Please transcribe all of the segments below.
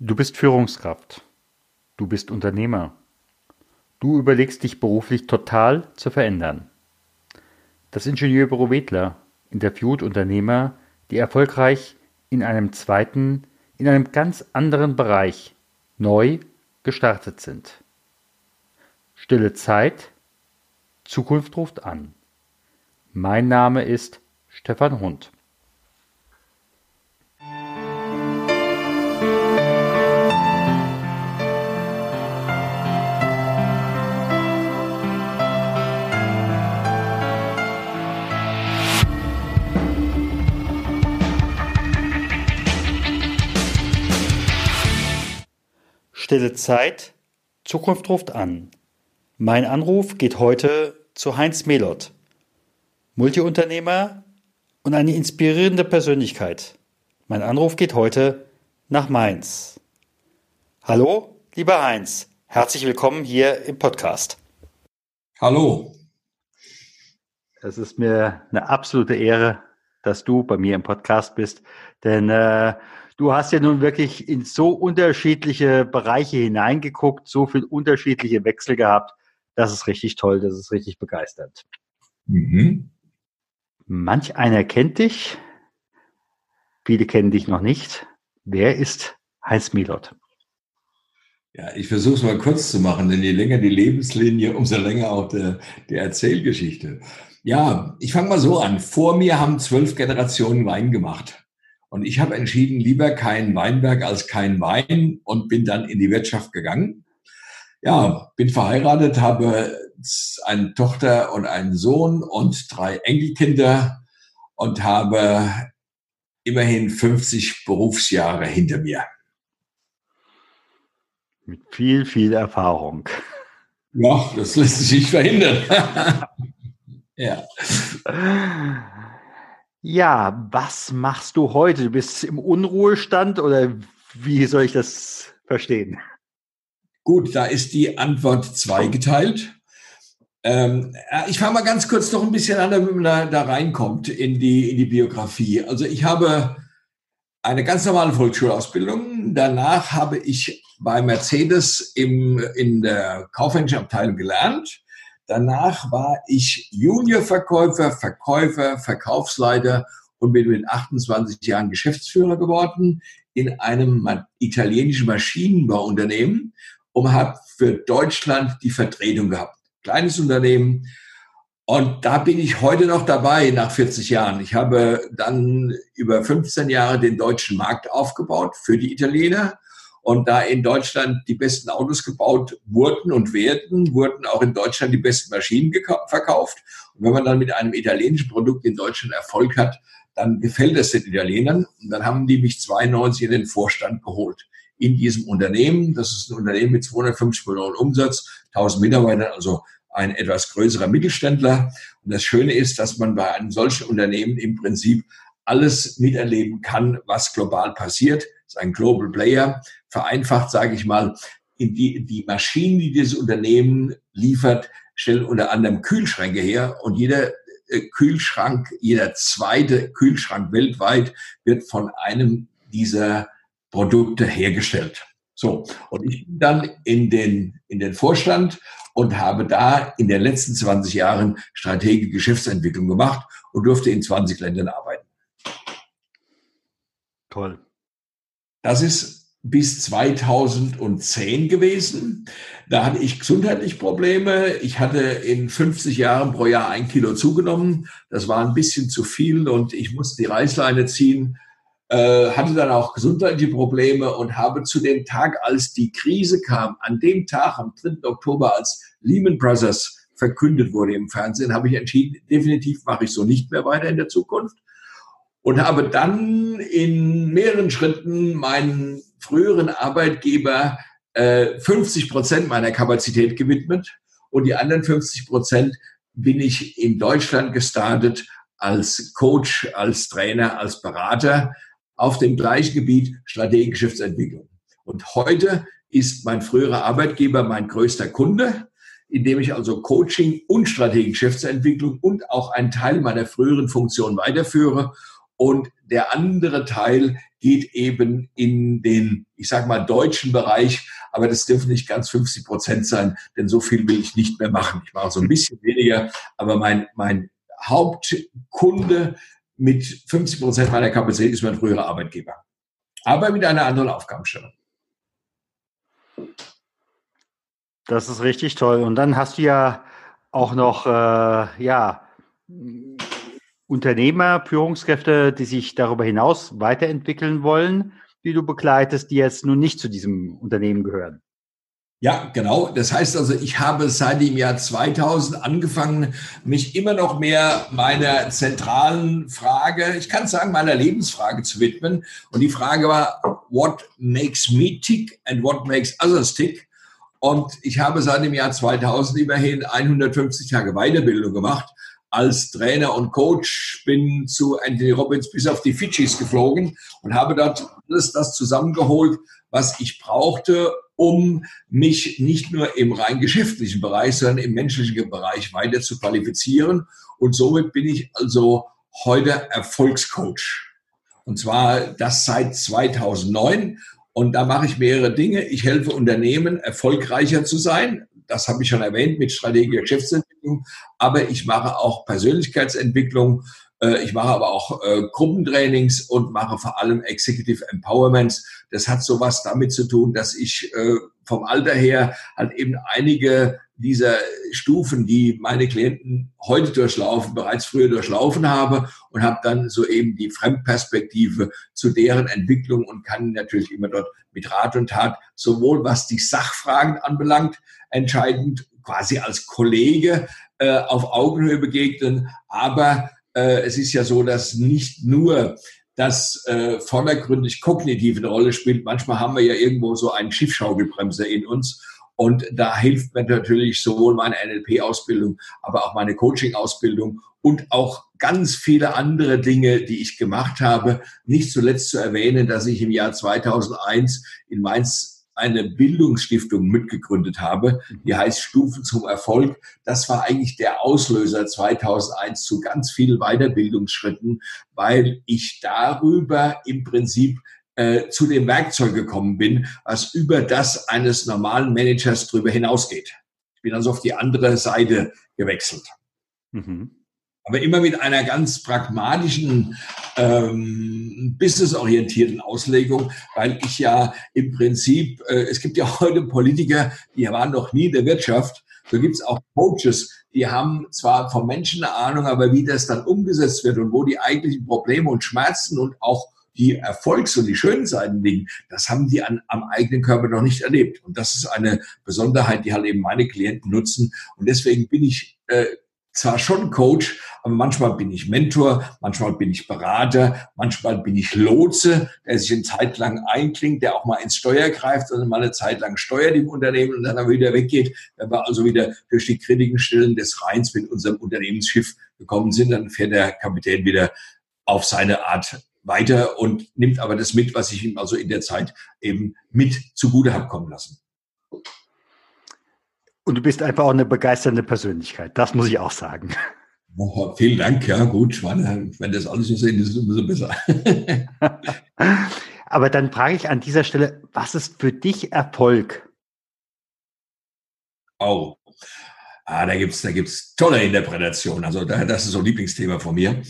Du bist Führungskraft. Du bist Unternehmer. Du überlegst dich beruflich total zu verändern. Das Ingenieurbüro Wedler interviewt Unternehmer, die erfolgreich in einem zweiten, in einem ganz anderen Bereich neu gestartet sind. Stille Zeit, Zukunft ruft an. Mein Name ist Stefan Hund. Stille Zeit, Zukunft ruft an. Mein Anruf geht heute zu Heinz Melott, Multiunternehmer und eine inspirierende Persönlichkeit. Mein Anruf geht heute nach Mainz. Hallo, lieber Heinz, herzlich willkommen hier im Podcast. Hallo. Es ist mir eine absolute Ehre, dass du bei mir im Podcast bist, denn äh, du hast ja nun wirklich in so unterschiedliche Bereiche hineingeguckt, so viel unterschiedliche Wechsel gehabt. Das ist richtig toll, das ist richtig begeisternd. Mhm. Manch einer kennt dich, viele kennen dich noch nicht. Wer ist Heinz Milot? Ja, ich versuche es mal kurz zu machen, denn je länger die Lebenslinie, umso länger auch der, die Erzählgeschichte. Ja, ich fange mal so an. Vor mir haben zwölf Generationen Wein gemacht. Und ich habe entschieden, lieber kein Weinberg als kein Wein und bin dann in die Wirtschaft gegangen. Ja, bin verheiratet, habe eine Tochter und einen Sohn und drei Enkelkinder und habe immerhin 50 Berufsjahre hinter mir. Mit viel, viel Erfahrung. Ja, das lässt sich nicht verhindern. ja. Ja, was machst du heute? Du bist im Unruhestand oder wie soll ich das verstehen? Gut, da ist die Antwort zweigeteilt. Ähm, ich fange mal ganz kurz noch ein bisschen an, damit man da, da reinkommt in die, in die Biografie. Also ich habe eine ganz normale Volksschulausbildung. Danach habe ich bei Mercedes im, in der kaufmännischen Abteilung gelernt Danach war ich Juniorverkäufer, Verkäufer, Verkaufsleiter und bin mit 28 Jahren Geschäftsführer geworden in einem italienischen Maschinenbauunternehmen und habe für Deutschland die Vertretung gehabt. Kleines Unternehmen. Und da bin ich heute noch dabei nach 40 Jahren. Ich habe dann über 15 Jahre den deutschen Markt aufgebaut für die Italiener und da in Deutschland die besten Autos gebaut wurden und werden, wurden auch in Deutschland die besten Maschinen verkauft. Und wenn man dann mit einem italienischen Produkt in Deutschland Erfolg hat, dann gefällt es den Italienern. Und dann haben die mich 92 in den Vorstand geholt. In diesem Unternehmen, das ist ein Unternehmen mit 250 Millionen Umsatz, 1000 Mitarbeitern, also ein etwas größerer Mittelständler. Und das Schöne ist, dass man bei einem solchen Unternehmen im Prinzip alles miterleben kann, was global passiert. Ist ein Global Player vereinfacht, sage ich mal, in die, die Maschinen, die dieses Unternehmen liefert, stellen unter anderem Kühlschränke her und jeder äh, Kühlschrank, jeder zweite Kühlschrank weltweit wird von einem dieser Produkte hergestellt. So, und ich bin dann in den, in den Vorstand und habe da in den letzten 20 Jahren strategische Geschäftsentwicklung gemacht und durfte in 20 Ländern arbeiten. Toll. Das ist bis 2010 gewesen. Da hatte ich gesundheitlich Probleme. Ich hatte in 50 Jahren pro Jahr ein Kilo zugenommen. Das war ein bisschen zu viel und ich musste die Reißleine ziehen. Äh, hatte dann auch gesundheitliche Probleme und habe zu dem Tag, als die Krise kam, an dem Tag, am 3. Oktober, als Lehman Brothers verkündet wurde im Fernsehen, habe ich entschieden, definitiv mache ich so nicht mehr weiter in der Zukunft und habe dann in mehreren Schritten meinen früheren Arbeitgeber äh, 50 Prozent meiner Kapazität gewidmet und die anderen 50 Prozent bin ich in Deutschland gestartet als Coach, als Trainer, als Berater auf dem gleichen Gebiet Strategie Geschäftsentwicklung. Und heute ist mein früherer Arbeitgeber mein größter Kunde, indem ich also Coaching und Strategie Geschäftsentwicklung und auch einen Teil meiner früheren Funktion weiterführe und der andere Teil geht eben in den, ich sage mal, deutschen Bereich, aber das dürfen nicht ganz 50 Prozent sein, denn so viel will ich nicht mehr machen. Ich mache so ein bisschen weniger, aber mein, mein Hauptkunde mit 50 Prozent meiner Kapazität ist mein früherer Arbeitgeber. Aber mit einer anderen Aufgabenstellung. Das ist richtig toll. Und dann hast du ja auch noch, äh, ja, Unternehmer, Führungskräfte, die sich darüber hinaus weiterentwickeln wollen, die du begleitest, die jetzt nun nicht zu diesem Unternehmen gehören. Ja, genau. Das heißt also, ich habe seit dem Jahr 2000 angefangen, mich immer noch mehr meiner zentralen Frage, ich kann sagen, meiner Lebensfrage zu widmen. Und die Frage war, what makes me tick and what makes others tick? Und ich habe seit dem Jahr 2000 immerhin 150 Tage Weiterbildung gemacht als Trainer und Coach, bin zu Anthony Robbins bis auf die Fidschis geflogen und habe dort alles das zusammengeholt, was ich brauchte, um mich nicht nur im rein geschäftlichen Bereich, sondern im menschlichen Bereich weiter zu qualifizieren. Und somit bin ich also heute Erfolgscoach. Und zwar das seit 2009. Und da mache ich mehrere Dinge. Ich helfe Unternehmen, erfolgreicher zu sein. Das habe ich schon erwähnt mit strategischer Geschäftsentwicklung. Aber ich mache auch Persönlichkeitsentwicklung. Äh, ich mache aber auch äh, Gruppentrainings und mache vor allem Executive Empowerments. Das hat sowas damit zu tun, dass ich äh, vom Alter her halt eben einige dieser Stufen, die meine Klienten heute durchlaufen, bereits früher durchlaufen habe und habe dann so eben die Fremdperspektive zu deren Entwicklung und kann natürlich immer dort mit Rat und Tat sowohl was die Sachfragen anbelangt, entscheidend quasi als Kollege äh, auf Augenhöhe begegnen, aber äh, es ist ja so, dass nicht nur das äh, vordergründig kognitiv eine Rolle spielt. Manchmal haben wir ja irgendwo so einen Schiffschaukelbremse in uns und da hilft mir natürlich sowohl meine NLP-Ausbildung, aber auch meine Coaching-Ausbildung und auch ganz viele andere Dinge, die ich gemacht habe. Nicht zuletzt zu erwähnen, dass ich im Jahr 2001 in Mainz eine Bildungsstiftung mitgegründet habe, die heißt Stufen zum Erfolg. Das war eigentlich der Auslöser 2001 zu ganz vielen Weiterbildungsschritten, weil ich darüber im Prinzip äh, zu dem Werkzeug gekommen bin, was über das eines normalen Managers drüber hinausgeht. Ich bin also auf die andere Seite gewechselt. Mhm. Aber immer mit einer ganz pragmatischen, ähm, businessorientierten Auslegung, weil ich ja im Prinzip, äh, es gibt ja heute Politiker, die waren noch nie in der Wirtschaft. So gibt es auch Coaches, die haben zwar vom Menschen eine Ahnung, aber wie das dann umgesetzt wird und wo die eigentlichen Probleme und Schmerzen und auch die Erfolgs- und die schönen Seiten liegen, das haben die an, am eigenen Körper noch nicht erlebt. Und das ist eine Besonderheit, die halt eben meine Klienten nutzen. Und deswegen bin ich äh, zwar schon Coach, aber manchmal bin ich Mentor, manchmal bin ich Berater, manchmal bin ich Lotse, der sich eine Zeit lang einklingt, der auch mal ins Steuer greift und mal eine Zeit lang steuert im Unternehmen und dann wieder weggeht. Wenn wir also wieder durch die kritigen Stellen des Rheins mit unserem Unternehmensschiff gekommen sind, dann fährt der Kapitän wieder auf seine Art weiter und nimmt aber das mit, was ich ihm also in der Zeit eben mit zugute habe kommen lassen. Und du bist einfach auch eine begeisternde Persönlichkeit, das muss ich auch sagen. Oh, vielen Dank, ja gut, wenn das alles so sehen, ist es umso besser. aber dann frage ich an dieser Stelle, was ist für dich Erfolg? Oh, Ah, da gibt's da gibt's tolle Interpretationen. Also da, das ist so ein Lieblingsthema von mir.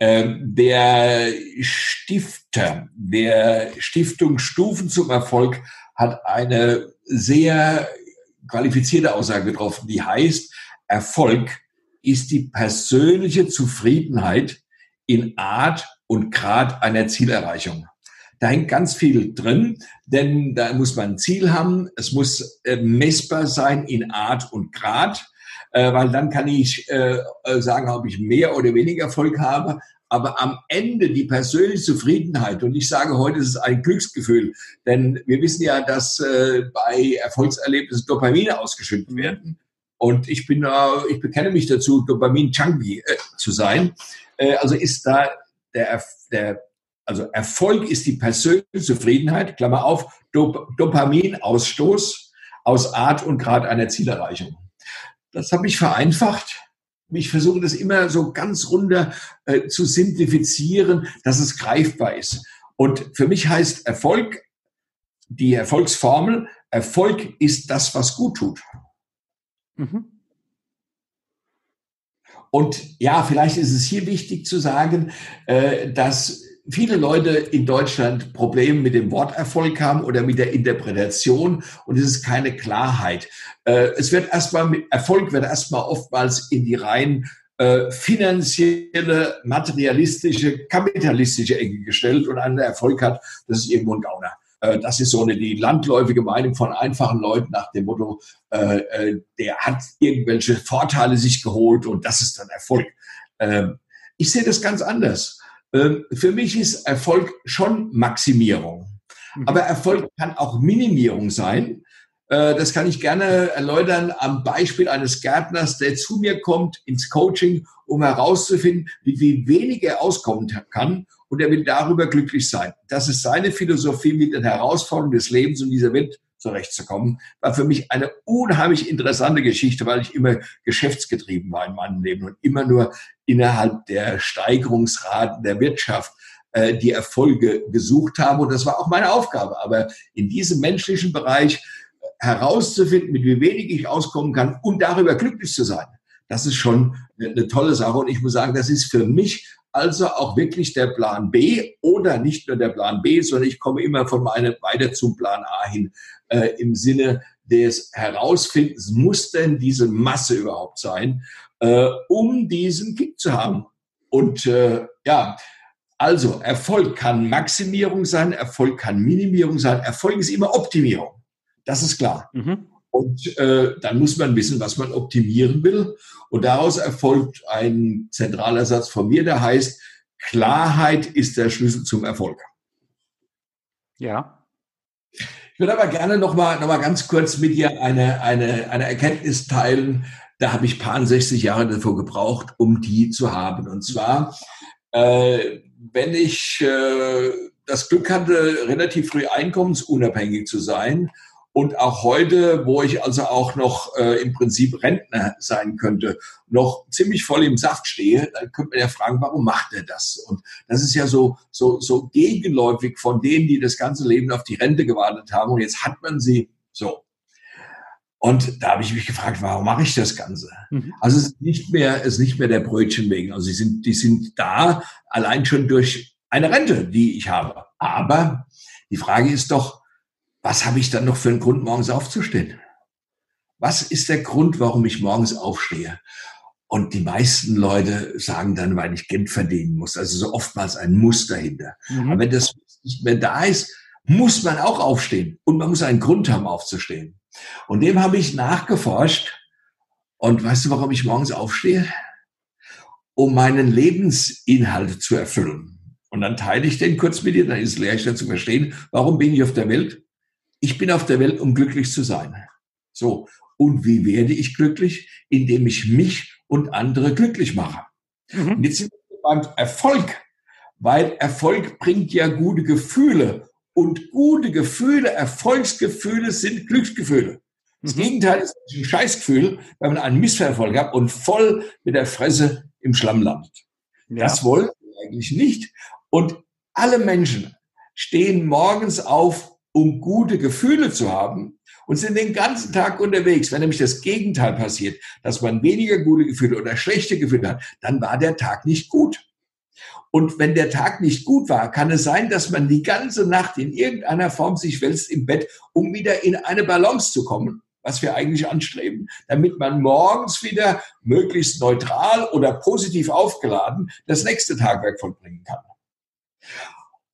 Ähm, der Stifter der Stiftung Stufen zum Erfolg hat eine sehr qualifizierte Aussage getroffen, die heißt, Erfolg ist die persönliche Zufriedenheit in Art und Grad einer Zielerreichung. Da hängt ganz viel drin, denn da muss man ein Ziel haben, es muss äh, messbar sein in Art und Grad äh, weil dann kann ich äh, sagen, ob ich mehr oder weniger Erfolg habe. Aber am Ende die persönliche Zufriedenheit, und ich sage heute, es ist ein Glücksgefühl, denn wir wissen ja, dass äh, bei Erfolgserlebnissen Dopamine ausgeschüttet mhm. werden. Und ich bin, äh, ich bekenne mich dazu, Dopamin-Junkie äh, zu sein. Äh, also ist da der, der, also Erfolg ist die persönliche Zufriedenheit, Klammer auf, Dop Dopaminausstoß aus Art und Grad einer Zielerreichung. Das habe ich vereinfacht. Ich versuche das immer so ganz runter äh, zu simplifizieren, dass es greifbar ist. Und für mich heißt Erfolg die Erfolgsformel, Erfolg ist das, was gut tut. Mhm. Und ja, vielleicht ist es hier wichtig zu sagen, äh, dass viele Leute in Deutschland Probleme mit dem Worterfolg haben oder mit der Interpretation und es ist keine Klarheit. Äh, es wird erstmal mit Erfolg wird erstmal oftmals in die rein äh, finanzielle, materialistische, kapitalistische Ecke gestellt und einer, Erfolg hat, das ist irgendwo ein Gauner. Äh, das ist so eine die landläufige Meinung von einfachen Leuten nach dem Motto, äh, äh, der hat irgendwelche Vorteile sich geholt und das ist dann Erfolg. Ähm, ich sehe das ganz anders. Ähm, für mich ist Erfolg schon Maximierung. Mhm. Aber Erfolg kann auch Minimierung sein. Äh, das kann ich gerne erläutern am Beispiel eines Gärtners, der zu mir kommt ins Coaching, um herauszufinden, wie, wie wenig er auskommen kann und er will darüber glücklich sein. Das ist seine Philosophie, mit den Herausforderungen des Lebens und dieser Welt zurechtzukommen. War für mich eine unheimlich interessante Geschichte, weil ich immer geschäftsgetrieben war in meinem Leben und immer nur innerhalb der Steigerungsraten der Wirtschaft äh, die Erfolge gesucht habe. Und das war auch meine Aufgabe. Aber in diesem menschlichen Bereich herauszufinden, mit wie wenig ich auskommen kann und darüber glücklich zu sein. Das ist schon eine tolle Sache. Und ich muss sagen, das ist für mich also auch wirklich der Plan B oder nicht nur der Plan B, sondern ich komme immer von meinem weiter zum Plan A hin äh, im Sinne des Herausfindens, muss denn diese Masse überhaupt sein, äh, um diesen Kick zu haben. Und äh, ja, also Erfolg kann Maximierung sein, Erfolg kann Minimierung sein, Erfolg ist immer Optimierung. Das ist klar. Mhm. Und äh, dann muss man wissen, was man optimieren will. Und daraus erfolgt ein zentraler Satz von mir, der heißt, Klarheit ist der Schlüssel zum Erfolg. Ja. Ich würde aber gerne noch mal, noch mal ganz kurz mit dir eine, eine, eine Erkenntnis teilen. Da habe ich paar 60 Jahre davor gebraucht, um die zu haben. Und zwar, äh, wenn ich äh, das Glück hatte, relativ früh einkommensunabhängig zu sein und auch heute, wo ich also auch noch äh, im Prinzip Rentner sein könnte, noch ziemlich voll im Saft stehe, dann könnte man ja fragen, warum macht er das? Und das ist ja so, so, so gegenläufig von denen, die das ganze Leben auf die Rente gewartet haben und jetzt hat man sie so. Und da habe ich mich gefragt, warum mache ich das Ganze? Mhm. Also es ist nicht mehr, es ist nicht mehr der Brötchen wegen. Also sie sind, die sind da allein schon durch eine Rente, die ich habe. Aber die Frage ist doch, was habe ich dann noch für einen Grund, morgens aufzustehen? Was ist der Grund, warum ich morgens aufstehe? Und die meisten Leute sagen dann, weil ich Geld verdienen muss. Also so oftmals ein Muss dahinter. Mhm. Aber wenn das nicht mehr da ist, muss man auch aufstehen. Und man muss einen Grund haben, aufzustehen. Und dem habe ich nachgeforscht. Und weißt du, warum ich morgens aufstehe? Um meinen Lebensinhalt zu erfüllen. Und dann teile ich den kurz mit dir, dann ist es leichter zu verstehen, warum bin ich auf der Welt? Ich bin auf der Welt, um glücklich zu sein. So. Und wie werde ich glücklich? Indem ich mich und andere glücklich mache. Mhm. Und jetzt sind wir beim Erfolg, weil Erfolg bringt ja gute Gefühle. Und gute Gefühle, Erfolgsgefühle sind Glücksgefühle. Das mhm. Gegenteil ist ein Scheißgefühl, wenn man einen Misserfolg hat und voll mit der Fresse im Schlamm landet. Ja. Das wollen wir eigentlich nicht. Und alle Menschen stehen morgens auf um gute Gefühle zu haben und sind den ganzen Tag unterwegs. Wenn nämlich das Gegenteil passiert, dass man weniger gute Gefühle oder schlechte Gefühle hat, dann war der Tag nicht gut. Und wenn der Tag nicht gut war, kann es sein, dass man die ganze Nacht in irgendeiner Form sich wälzt im Bett, um wieder in eine Balance zu kommen, was wir eigentlich anstreben, damit man morgens wieder möglichst neutral oder positiv aufgeladen das nächste Tagwerk vollbringen kann.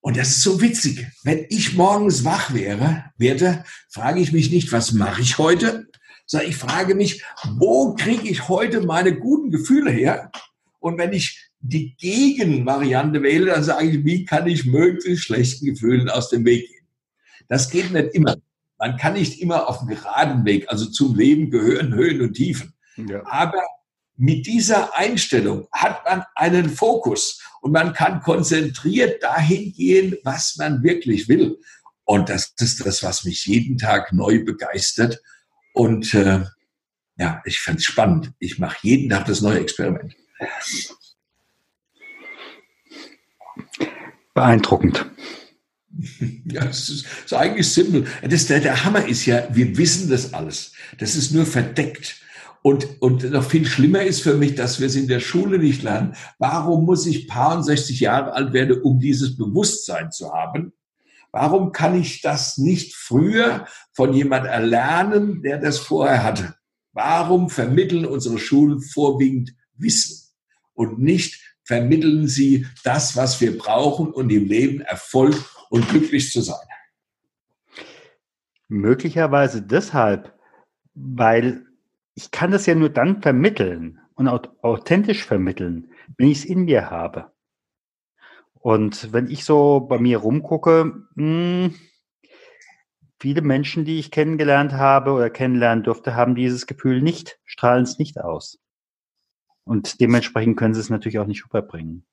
Und das ist so witzig. Wenn ich morgens wach wäre, werde, frage ich mich nicht, was mache ich heute, sondern ich frage mich, wo kriege ich heute meine guten Gefühle her? Und wenn ich die Gegenvariante wähle, dann sage ich, wie kann ich möglichst schlechten Gefühlen aus dem Weg gehen? Das geht nicht immer. Man kann nicht immer auf dem geraden Weg, also zum Leben gehören Höhen und Tiefen. Ja. Aber mit dieser Einstellung hat man einen Fokus und man kann konzentriert dahin gehen, was man wirklich will. Und das ist das, was mich jeden Tag neu begeistert. Und äh, ja, ich fand es spannend. Ich mache jeden Tag das neue Experiment. Beeindruckend. Ja, das ist, ist eigentlich simpel. Das, der, der Hammer ist ja, wir wissen das alles. Das ist nur verdeckt. Und, und noch viel schlimmer ist für mich, dass wir es in der Schule nicht lernen. Warum muss ich paar 60 Jahre alt werden, um dieses Bewusstsein zu haben? Warum kann ich das nicht früher von jemand erlernen, der das vorher hatte? Warum vermitteln unsere Schulen vorwiegend Wissen und nicht vermitteln sie das, was wir brauchen, um im Leben Erfolg und glücklich zu sein? Möglicherweise deshalb, weil ich kann das ja nur dann vermitteln und authentisch vermitteln, wenn ich es in mir habe. Und wenn ich so bei mir rumgucke, mh, hm, viele Menschen, die ich kennengelernt habe oder kennenlernen durfte, haben dieses Gefühl nicht, strahlen es nicht aus. Und dementsprechend können sie es natürlich auch nicht rüberbringen.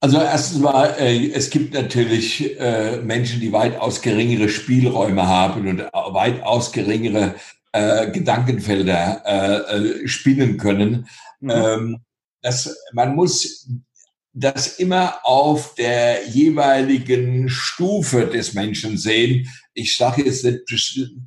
Also erstens mal, äh, es gibt natürlich äh, Menschen, die weitaus geringere Spielräume haben und weitaus geringere äh, Gedankenfelder äh, äh, spinnen können. Mhm. Ähm, das, man muss das immer auf der jeweiligen Stufe des Menschen sehen. Ich sage jetzt nicht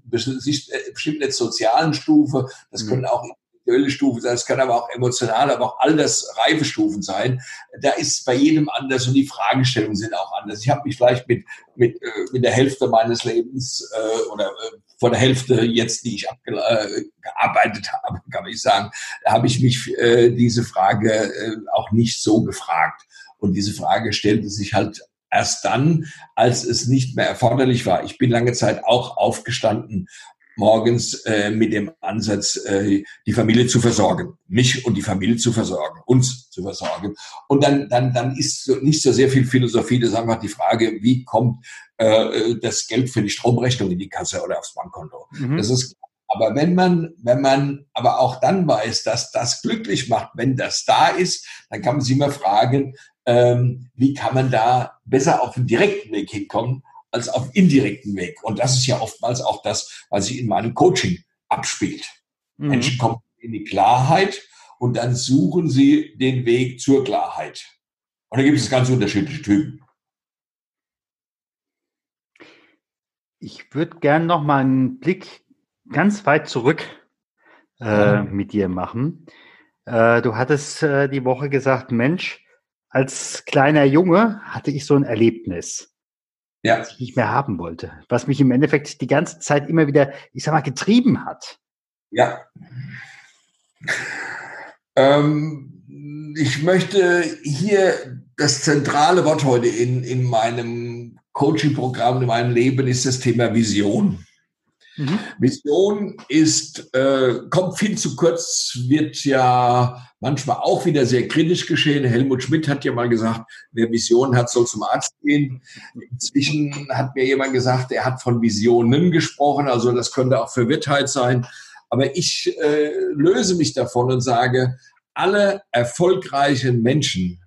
bestimmt nicht sozialen Stufe, das mhm. können auch intellektuelle Stufen sein, das kann aber auch emotional, aber auch all das Reifestufen sein. Da ist bei jedem anders und die Fragestellungen sind auch anders. Ich habe mich vielleicht mit, mit, äh, mit der Hälfte meines Lebens äh, oder äh, vor der Hälfte jetzt, die ich abgearbeitet habe, kann ich sagen, habe ich mich äh, diese Frage äh, auch nicht so gefragt. Und diese Frage stellte sich halt erst dann, als es nicht mehr erforderlich war. Ich bin lange Zeit auch aufgestanden morgens äh, mit dem Ansatz, äh, die Familie zu versorgen, mich und die Familie zu versorgen, uns zu versorgen. Und dann, dann, dann ist so, nicht so sehr viel Philosophie, das ist einfach die Frage, wie kommt äh, das Geld für die Stromrechnung in die Kasse oder aufs Bankkonto. Mhm. Das ist aber wenn man, wenn man aber auch dann weiß, dass das glücklich macht, wenn das da ist, dann kann man sich immer fragen, ähm, wie kann man da besser auf den direkten Weg hinkommen, als auf indirekten Weg. Und das ist ja oftmals auch das, was sich in meinem Coaching abspielt. Mhm. Menschen kommen in die Klarheit und dann suchen sie den Weg zur Klarheit. Und da gibt es ganz unterschiedliche Typen. Ich würde gerne noch mal einen Blick ganz weit zurück äh, mit dir machen. Äh, du hattest äh, die Woche gesagt, Mensch, als kleiner Junge hatte ich so ein Erlebnis ja. was ich nicht mehr haben wollte. Was mich im Endeffekt die ganze Zeit immer wieder, ich sag mal, getrieben hat. Ja. Ähm, ich möchte hier das zentrale Wort heute in, in meinem Coaching-Programm, in meinem Leben ist das Thema Vision. Mhm. Vision ist, äh, kommt viel zu kurz, wird ja manchmal auch wieder sehr kritisch geschehen. Helmut Schmidt hat ja mal gesagt, wer Visionen hat, soll zum Arzt gehen. Inzwischen hat mir jemand gesagt, er hat von Visionen gesprochen, also das könnte auch Verwirrtheit sein. Aber ich äh, löse mich davon und sage, alle erfolgreichen Menschen,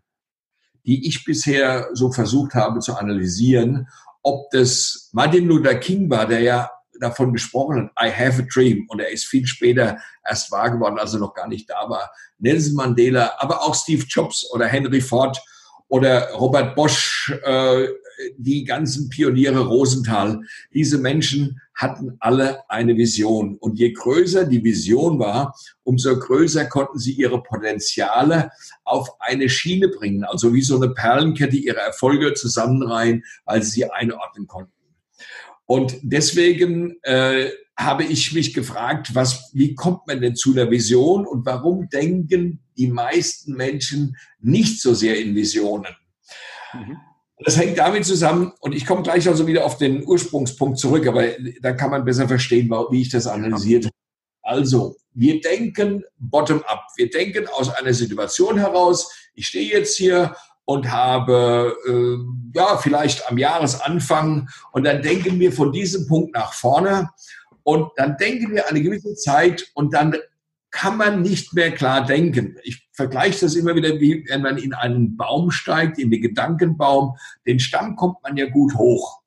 die ich bisher so versucht habe zu analysieren, ob das Martin Luther King war, der ja davon gesprochen hat, I have a dream. Und er ist viel später erst wahr geworden, als er noch gar nicht da war. Nelson Mandela, aber auch Steve Jobs oder Henry Ford oder Robert Bosch, äh, die ganzen Pioniere Rosenthal. Diese Menschen hatten alle eine Vision. Und je größer die Vision war, umso größer konnten sie ihre Potenziale auf eine Schiene bringen. Also wie so eine Perlenkette ihre Erfolge zusammenreihen, weil sie sie einordnen konnten. Und deswegen äh, habe ich mich gefragt, was, wie kommt man denn zu einer Vision und warum denken die meisten Menschen nicht so sehr in Visionen? Mhm. Das hängt damit zusammen, und ich komme gleich also wieder auf den Ursprungspunkt zurück, aber da kann man besser verstehen, wie ich das analysiert habe. Also, wir denken bottom-up. Wir denken aus einer Situation heraus, ich stehe jetzt hier und habe äh, ja vielleicht am Jahresanfang und dann denken wir von diesem Punkt nach vorne und dann denken wir eine gewisse Zeit und dann kann man nicht mehr klar denken. Ich vergleiche das immer wieder, wie wenn man in einen Baum steigt, in den Gedankenbaum, den Stamm kommt man ja gut hoch.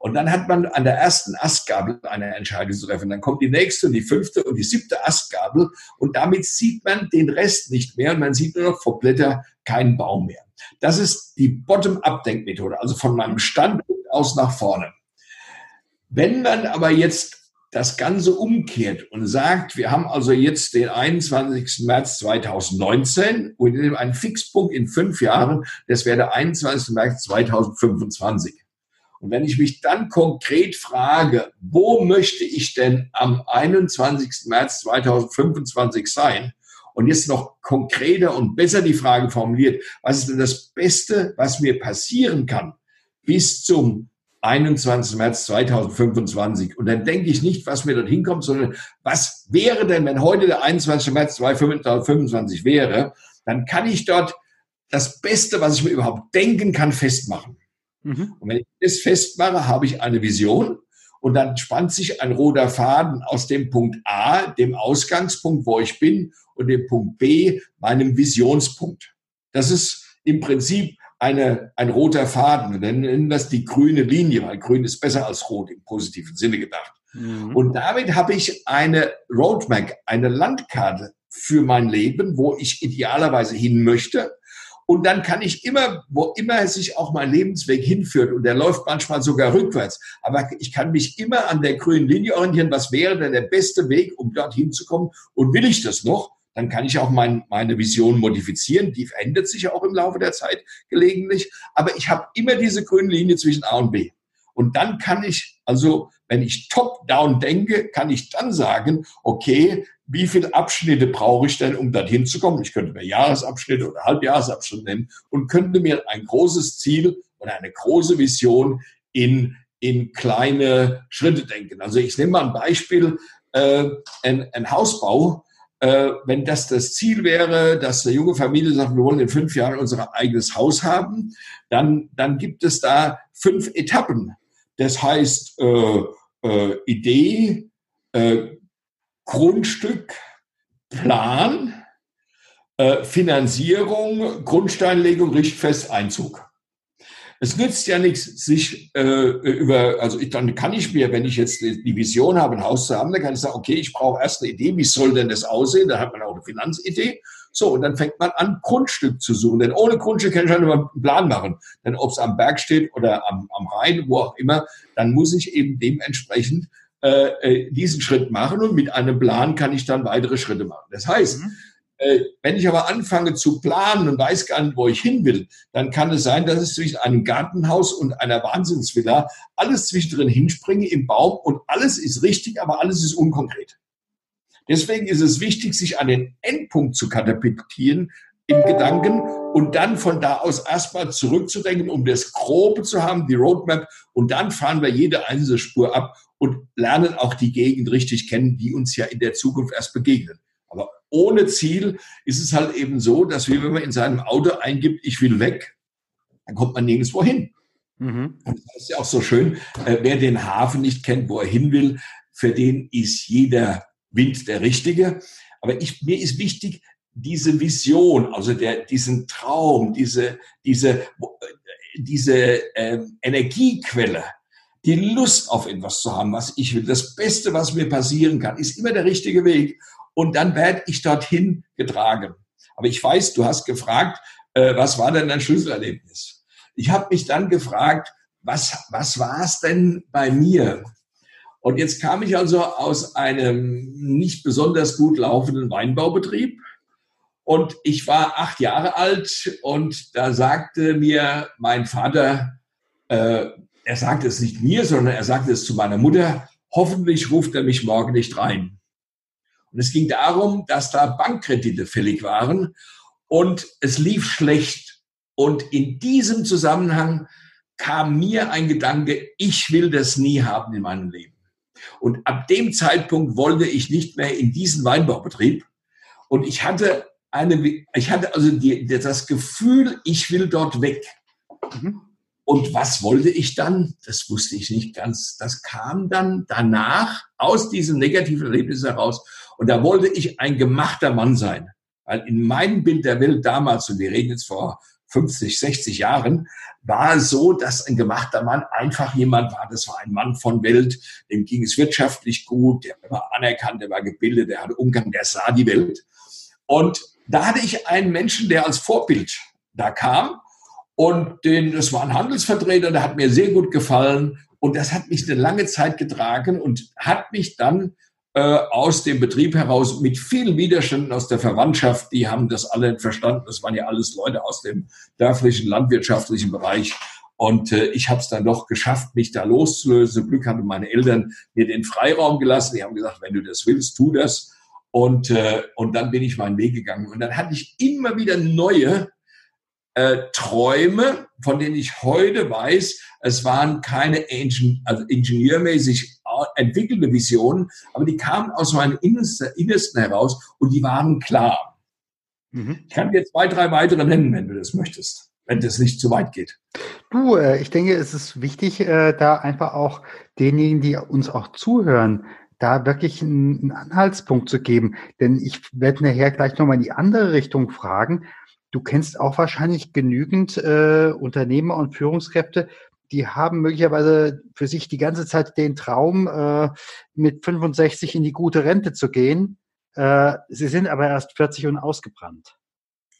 Und dann hat man an der ersten Astgabel eine Entscheidung zu treffen. Dann kommt die nächste und die fünfte und die siebte Astgabel und damit sieht man den Rest nicht mehr und man sieht nur noch vor Blätter keinen Baum mehr. Das ist die Bottom-up-Denkmethode. Also von meinem Standpunkt aus nach vorne. Wenn man aber jetzt das Ganze umkehrt und sagt, wir haben also jetzt den 21. März 2019 und nehmen einen Fixpunkt in fünf Jahren, das wäre der 21. März 2025. Und wenn ich mich dann konkret frage, wo möchte ich denn am 21. März 2025 sein? Und jetzt noch konkreter und besser die Frage formuliert, was ist denn das Beste, was mir passieren kann bis zum 21. März 2025. Und dann denke ich nicht, was mir dorthin kommt, sondern was wäre denn, wenn heute der 21. März 2025 wäre, dann kann ich dort das Beste, was ich mir überhaupt denken kann, festmachen. Mhm. Und wenn ich das festmache, habe ich eine Vision und dann spannt sich ein roter Faden aus dem Punkt A, dem Ausgangspunkt, wo ich bin, und dem Punkt B, meinem Visionspunkt. Das ist im Prinzip eine, ein roter Faden. Wir nennen das die grüne Linie, weil grün ist besser als rot im positiven Sinne gedacht. Mhm. Und damit habe ich eine Roadmap, eine Landkarte für mein Leben, wo ich idealerweise hin möchte. Und dann kann ich immer, wo immer sich auch mein Lebensweg hinführt, und der läuft manchmal sogar rückwärts, aber ich kann mich immer an der grünen Linie orientieren, was wäre denn der beste Weg, um dorthin zu kommen? Und will ich das noch? dann kann ich auch mein, meine Vision modifizieren. Die verändert sich auch im Laufe der Zeit gelegentlich. Aber ich habe immer diese grüne Linie zwischen A und B. Und dann kann ich, also wenn ich top-down denke, kann ich dann sagen, okay, wie viele Abschnitte brauche ich denn, um dorthin zu kommen? Ich könnte mir Jahresabschnitte oder Halbjahresabschnitte nehmen und könnte mir ein großes Ziel oder eine große Vision in, in kleine Schritte denken. Also ich nehme mal ein Beispiel, äh, ein, ein Hausbau äh, wenn das das Ziel wäre, dass eine junge Familie sagt, wir wollen in fünf Jahren unser eigenes Haus haben, dann, dann gibt es da fünf Etappen. Das heißt äh, äh, Idee, äh, Grundstück, Plan, äh, Finanzierung, Grundsteinlegung, Richtfest, Einzug. Es nützt ja nichts, sich äh, über, also ich, dann kann ich mir, wenn ich jetzt die Vision habe, ein Haus zu haben, dann kann ich sagen, okay, ich brauche erst eine Idee, wie soll denn das aussehen? Da hat man auch eine Finanzidee. So, und dann fängt man an, Grundstück zu suchen. Denn ohne Grundstück kann ich halt immer einen Plan machen. Denn ob es am Berg steht oder am, am Rhein, wo auch immer, dann muss ich eben dementsprechend äh, äh diesen Schritt machen und mit einem Plan kann ich dann weitere Schritte machen. Das heißt, mhm. Äh, wenn ich aber anfange zu planen und weiß gar nicht, wo ich hin will, dann kann es sein, dass ich zwischen einem Gartenhaus und einer Wahnsinnsvilla alles zwischendrin hinspringe im Baum und alles ist richtig, aber alles ist unkonkret. Deswegen ist es wichtig, sich an den Endpunkt zu katapultieren im Gedanken und dann von da aus erstmal zurückzudenken, um das Grobe zu haben, die Roadmap und dann fahren wir jede einzelne Spur ab und lernen auch die Gegend richtig kennen, die uns ja in der Zukunft erst begegnen. Aber ohne Ziel ist es halt eben so, dass wie wenn man in seinem Auto eingibt, ich will weg, dann kommt man nirgendwo hin. Mhm. Und das ist ja auch so schön, äh, wer den Hafen nicht kennt, wo er hin will, für den ist jeder Wind der richtige. Aber ich, mir ist wichtig, diese Vision, also der, diesen Traum, diese, diese, diese äh, Energiequelle, die Lust auf etwas zu haben, was ich will, das Beste, was mir passieren kann, ist immer der richtige Weg und dann werde ich dorthin getragen. Aber ich weiß, du hast gefragt, äh, was war denn dein Schlüsselerlebnis? Ich habe mich dann gefragt, was, was war es denn bei mir? Und jetzt kam ich also aus einem nicht besonders gut laufenden Weinbaubetrieb und ich war acht Jahre alt und da sagte mir mein Vater, äh, er sagte es nicht mir, sondern er sagte es zu meiner Mutter, hoffentlich ruft er mich morgen nicht rein. Und es ging darum, dass da Bankkredite fällig waren und es lief schlecht. Und in diesem Zusammenhang kam mir ein Gedanke, ich will das nie haben in meinem Leben. Und ab dem Zeitpunkt wollte ich nicht mehr in diesen Weinbaubetrieb. Und ich hatte eine, ich hatte also die, das Gefühl, ich will dort weg. Mhm. Und was wollte ich dann? Das wusste ich nicht ganz. Das kam dann danach aus diesem negativen Erlebnis heraus. Und da wollte ich ein gemachter Mann sein. Weil in meinem Bild der Welt damals, und wir reden jetzt vor 50, 60 Jahren, war es so, dass ein gemachter Mann einfach jemand war. Das war ein Mann von Welt, dem ging es wirtschaftlich gut, der war anerkannt, der war gebildet, der hatte Umgang, der sah die Welt. Und da hatte ich einen Menschen, der als Vorbild da kam Und den, das war ein Handelsvertreter, der hat mir sehr gut gefallen. Und das hat mich eine lange Zeit getragen und hat mich dann äh, aus dem Betrieb heraus mit vielen Widerständen aus der Verwandtschaft, die haben das alle verstanden. Das waren ja alles Leute aus dem dörflichen, landwirtschaftlichen Bereich. Und äh, ich habe es dann doch geschafft, mich da loszulösen. Glück hatten meine Eltern mir den Freiraum gelassen. Die haben gesagt, wenn du das willst, tu das. Und, äh, und dann bin ich meinen Weg gegangen. Und dann hatte ich immer wieder neue äh, Träume, von denen ich heute weiß, es waren keine Ingen also ingenieurmäßig entwickelte Visionen, aber die kamen aus meinem Innersten, Innersten heraus und die waren klar. Mhm. Ich kann dir zwei, drei weitere nennen, wenn du das möchtest wenn das nicht zu weit geht. Du, äh, ich denke, es ist wichtig, äh, da einfach auch denjenigen, die uns auch zuhören, da wirklich einen, Anhaltspunkt zu geben. Denn ich werde nachher gleich nochmal in die andere Richtung fragen. Du kennst auch wahrscheinlich genügend äh, Unternehmer und Führungskräfte, die haben möglicherweise für sich die ganze Zeit den Traum, äh, mit 65 in die gute Rente zu gehen. Äh, sie sind aber erst 40 und ausgebrannt.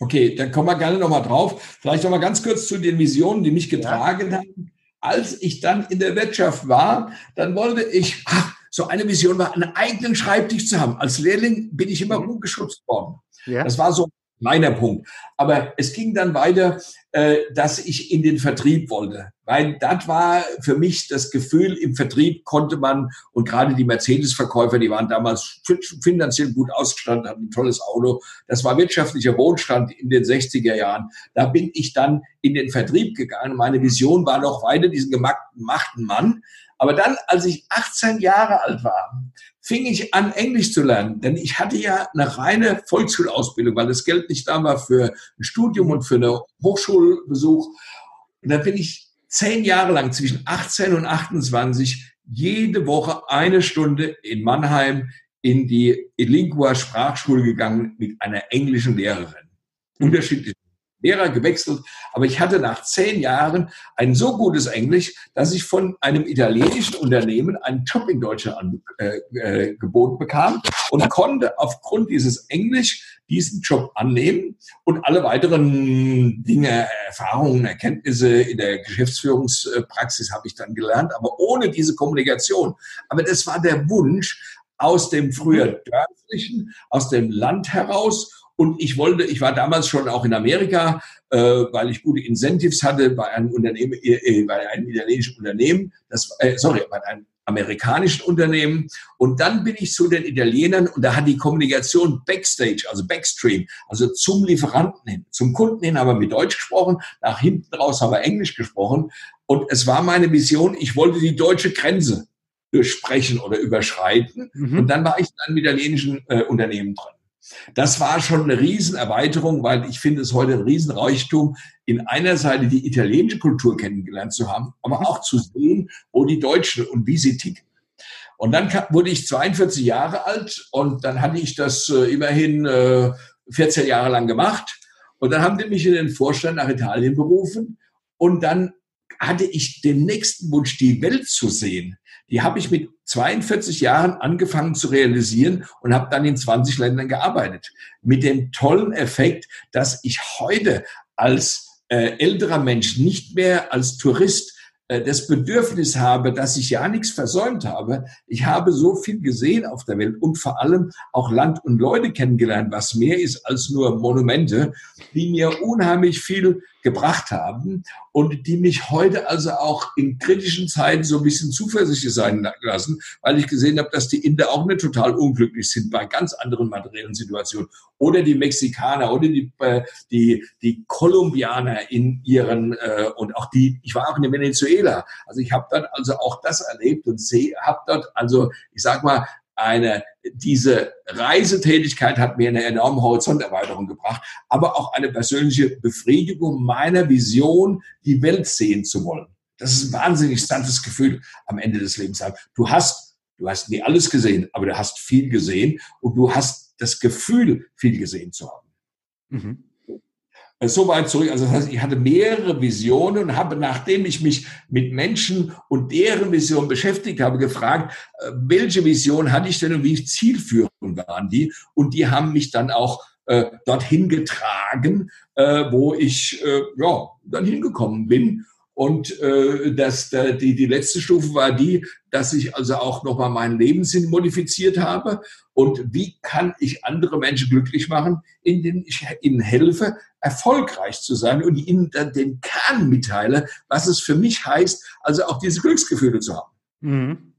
Okay, dann kommen wir gerne nochmal drauf. Vielleicht nochmal ganz kurz zu den Visionen, die mich getragen ja. haben. Als ich dann in der Wirtschaft war, dann wollte ich, ach, so eine Vision war, einen eigenen Schreibtisch zu haben. Als Lehrling bin ich immer mhm. ungeschützt worden. Ja. Das war so meiner Punkt. Aber es ging dann weiter, äh, dass ich in den Vertrieb wollte. Weil das war für mich das Gefühl, im Vertrieb konnte man, und gerade die Mercedes-Verkäufer, die waren damals finanziell gut ausgestattet, hatten ein tolles Auto. Das war wirtschaftlicher Wohlstand in den 60er Jahren. Da bin ich dann in den Vertrieb gegangen. Meine Vision war noch weiter diesen gemachten Mann. Aber dann, als ich 18 Jahre alt war, fing ich an, Englisch zu lernen. Denn ich hatte ja eine reine Volksschulausbildung, weil das Geld nicht da war für ein Studium und für einen Hochschulbesuch. Und dann bin ich zehn Jahre lang zwischen 18 und 28 jede Woche eine Stunde in Mannheim in die Lingua Sprachschule gegangen mit einer englischen Lehrerin. Unterschiedlich Lehrer gewechselt, aber ich hatte nach zehn Jahren ein so gutes Englisch, dass ich von einem italienischen Unternehmen einen Job in Deutschland angeboten äh, bekam und konnte aufgrund dieses Englisch diesen Job annehmen und alle weiteren Dinge, Erfahrungen, Erkenntnisse in der Geschäftsführungspraxis habe ich dann gelernt, aber ohne diese Kommunikation. Aber das war der Wunsch aus dem früher dörflichen, aus dem Land heraus und ich wollte, ich war damals schon auch in Amerika, äh, weil ich gute Incentives hatte bei einem Unternehmen, äh, äh, bei einem italienischen Unternehmen, das, äh, sorry, bei einem amerikanischen Unternehmen. Und dann bin ich zu den Italienern und da hat die Kommunikation Backstage, also Backstream, also zum Lieferanten hin, zum Kunden hin haben wir mit Deutsch gesprochen, nach hinten raus haben wir Englisch gesprochen. Und es war meine Vision, ich wollte die deutsche Grenze durchsprechen oder überschreiten. Mhm. Und dann war ich in einem italienischen äh, Unternehmen drin. Das war schon eine Riesenerweiterung, weil ich finde es heute ein Riesenreichtum, in einer Seite die italienische Kultur kennengelernt zu haben, aber auch zu sehen, wo die Deutschen und wie sie ticken. Und dann wurde ich 42 Jahre alt und dann hatte ich das äh, immerhin äh, 14 Jahre lang gemacht. Und dann haben die mich in den Vorstand nach Italien berufen. Und dann hatte ich den nächsten Wunsch, die Welt zu sehen. Die habe ich mit 42 Jahren angefangen zu realisieren und habe dann in 20 Ländern gearbeitet. Mit dem tollen Effekt, dass ich heute als äh, älterer Mensch nicht mehr als Tourist äh, das Bedürfnis habe, dass ich ja nichts versäumt habe. Ich habe so viel gesehen auf der Welt und vor allem auch Land und Leute kennengelernt, was mehr ist als nur Monumente, die mir unheimlich viel gebracht haben und die mich heute also auch in kritischen Zeiten so ein bisschen zuversichtlich sein lassen, weil ich gesehen habe, dass die Inder auch nicht total unglücklich sind bei ganz anderen materiellen Situationen. Oder die Mexikaner oder die, äh, die, die Kolumbianer in ihren, äh, und auch die, ich war auch in Venezuela. Also ich habe dort also auch das erlebt und sehe, habe dort also, ich sag mal, eine, diese Reisetätigkeit hat mir eine enorme Horizonterweiterung gebracht, aber auch eine persönliche Befriedigung meiner Vision, die Welt sehen zu wollen. Das ist ein wahnsinnig sanftes Gefühl am Ende des Lebens. Du hast, du hast nie alles gesehen, aber du hast viel gesehen und du hast das Gefühl, viel gesehen zu haben. Mhm. Äh, so weit zurück. Also das heißt, ich hatte mehrere Visionen und habe, nachdem ich mich mit Menschen und deren Vision beschäftigt habe, gefragt, äh, welche Vision hatte ich denn und wie zielführend waren die? Und die haben mich dann auch äh, dorthin getragen, äh, wo ich äh, ja, dann hingekommen bin. Und äh, das, der, die, die letzte Stufe war die, dass ich also auch nochmal meinen Lebenssinn modifiziert habe. Und wie kann ich andere Menschen glücklich machen, indem ich ihnen helfe, erfolgreich zu sein und ihnen dann den Kern mitteile, was es für mich heißt, also auch diese Glücksgefühle zu haben. Mhm.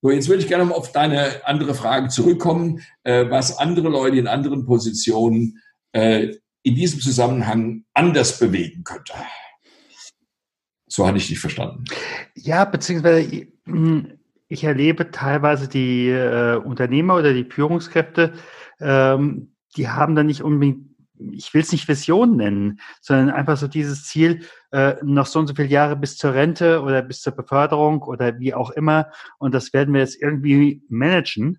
So, jetzt würde ich gerne mal auf deine andere Frage zurückkommen, äh, was andere Leute in anderen Positionen äh, in diesem Zusammenhang anders bewegen könnte. So hatte ich dich verstanden. Ja, beziehungsweise hm, ich erlebe teilweise die äh, Unternehmer oder die Führungskräfte, ähm, die haben da nicht unbedingt, ich will es nicht Vision nennen, sondern einfach so dieses Ziel, äh, noch so und so viele Jahre bis zur Rente oder bis zur Beförderung oder wie auch immer. Und das werden wir jetzt irgendwie managen.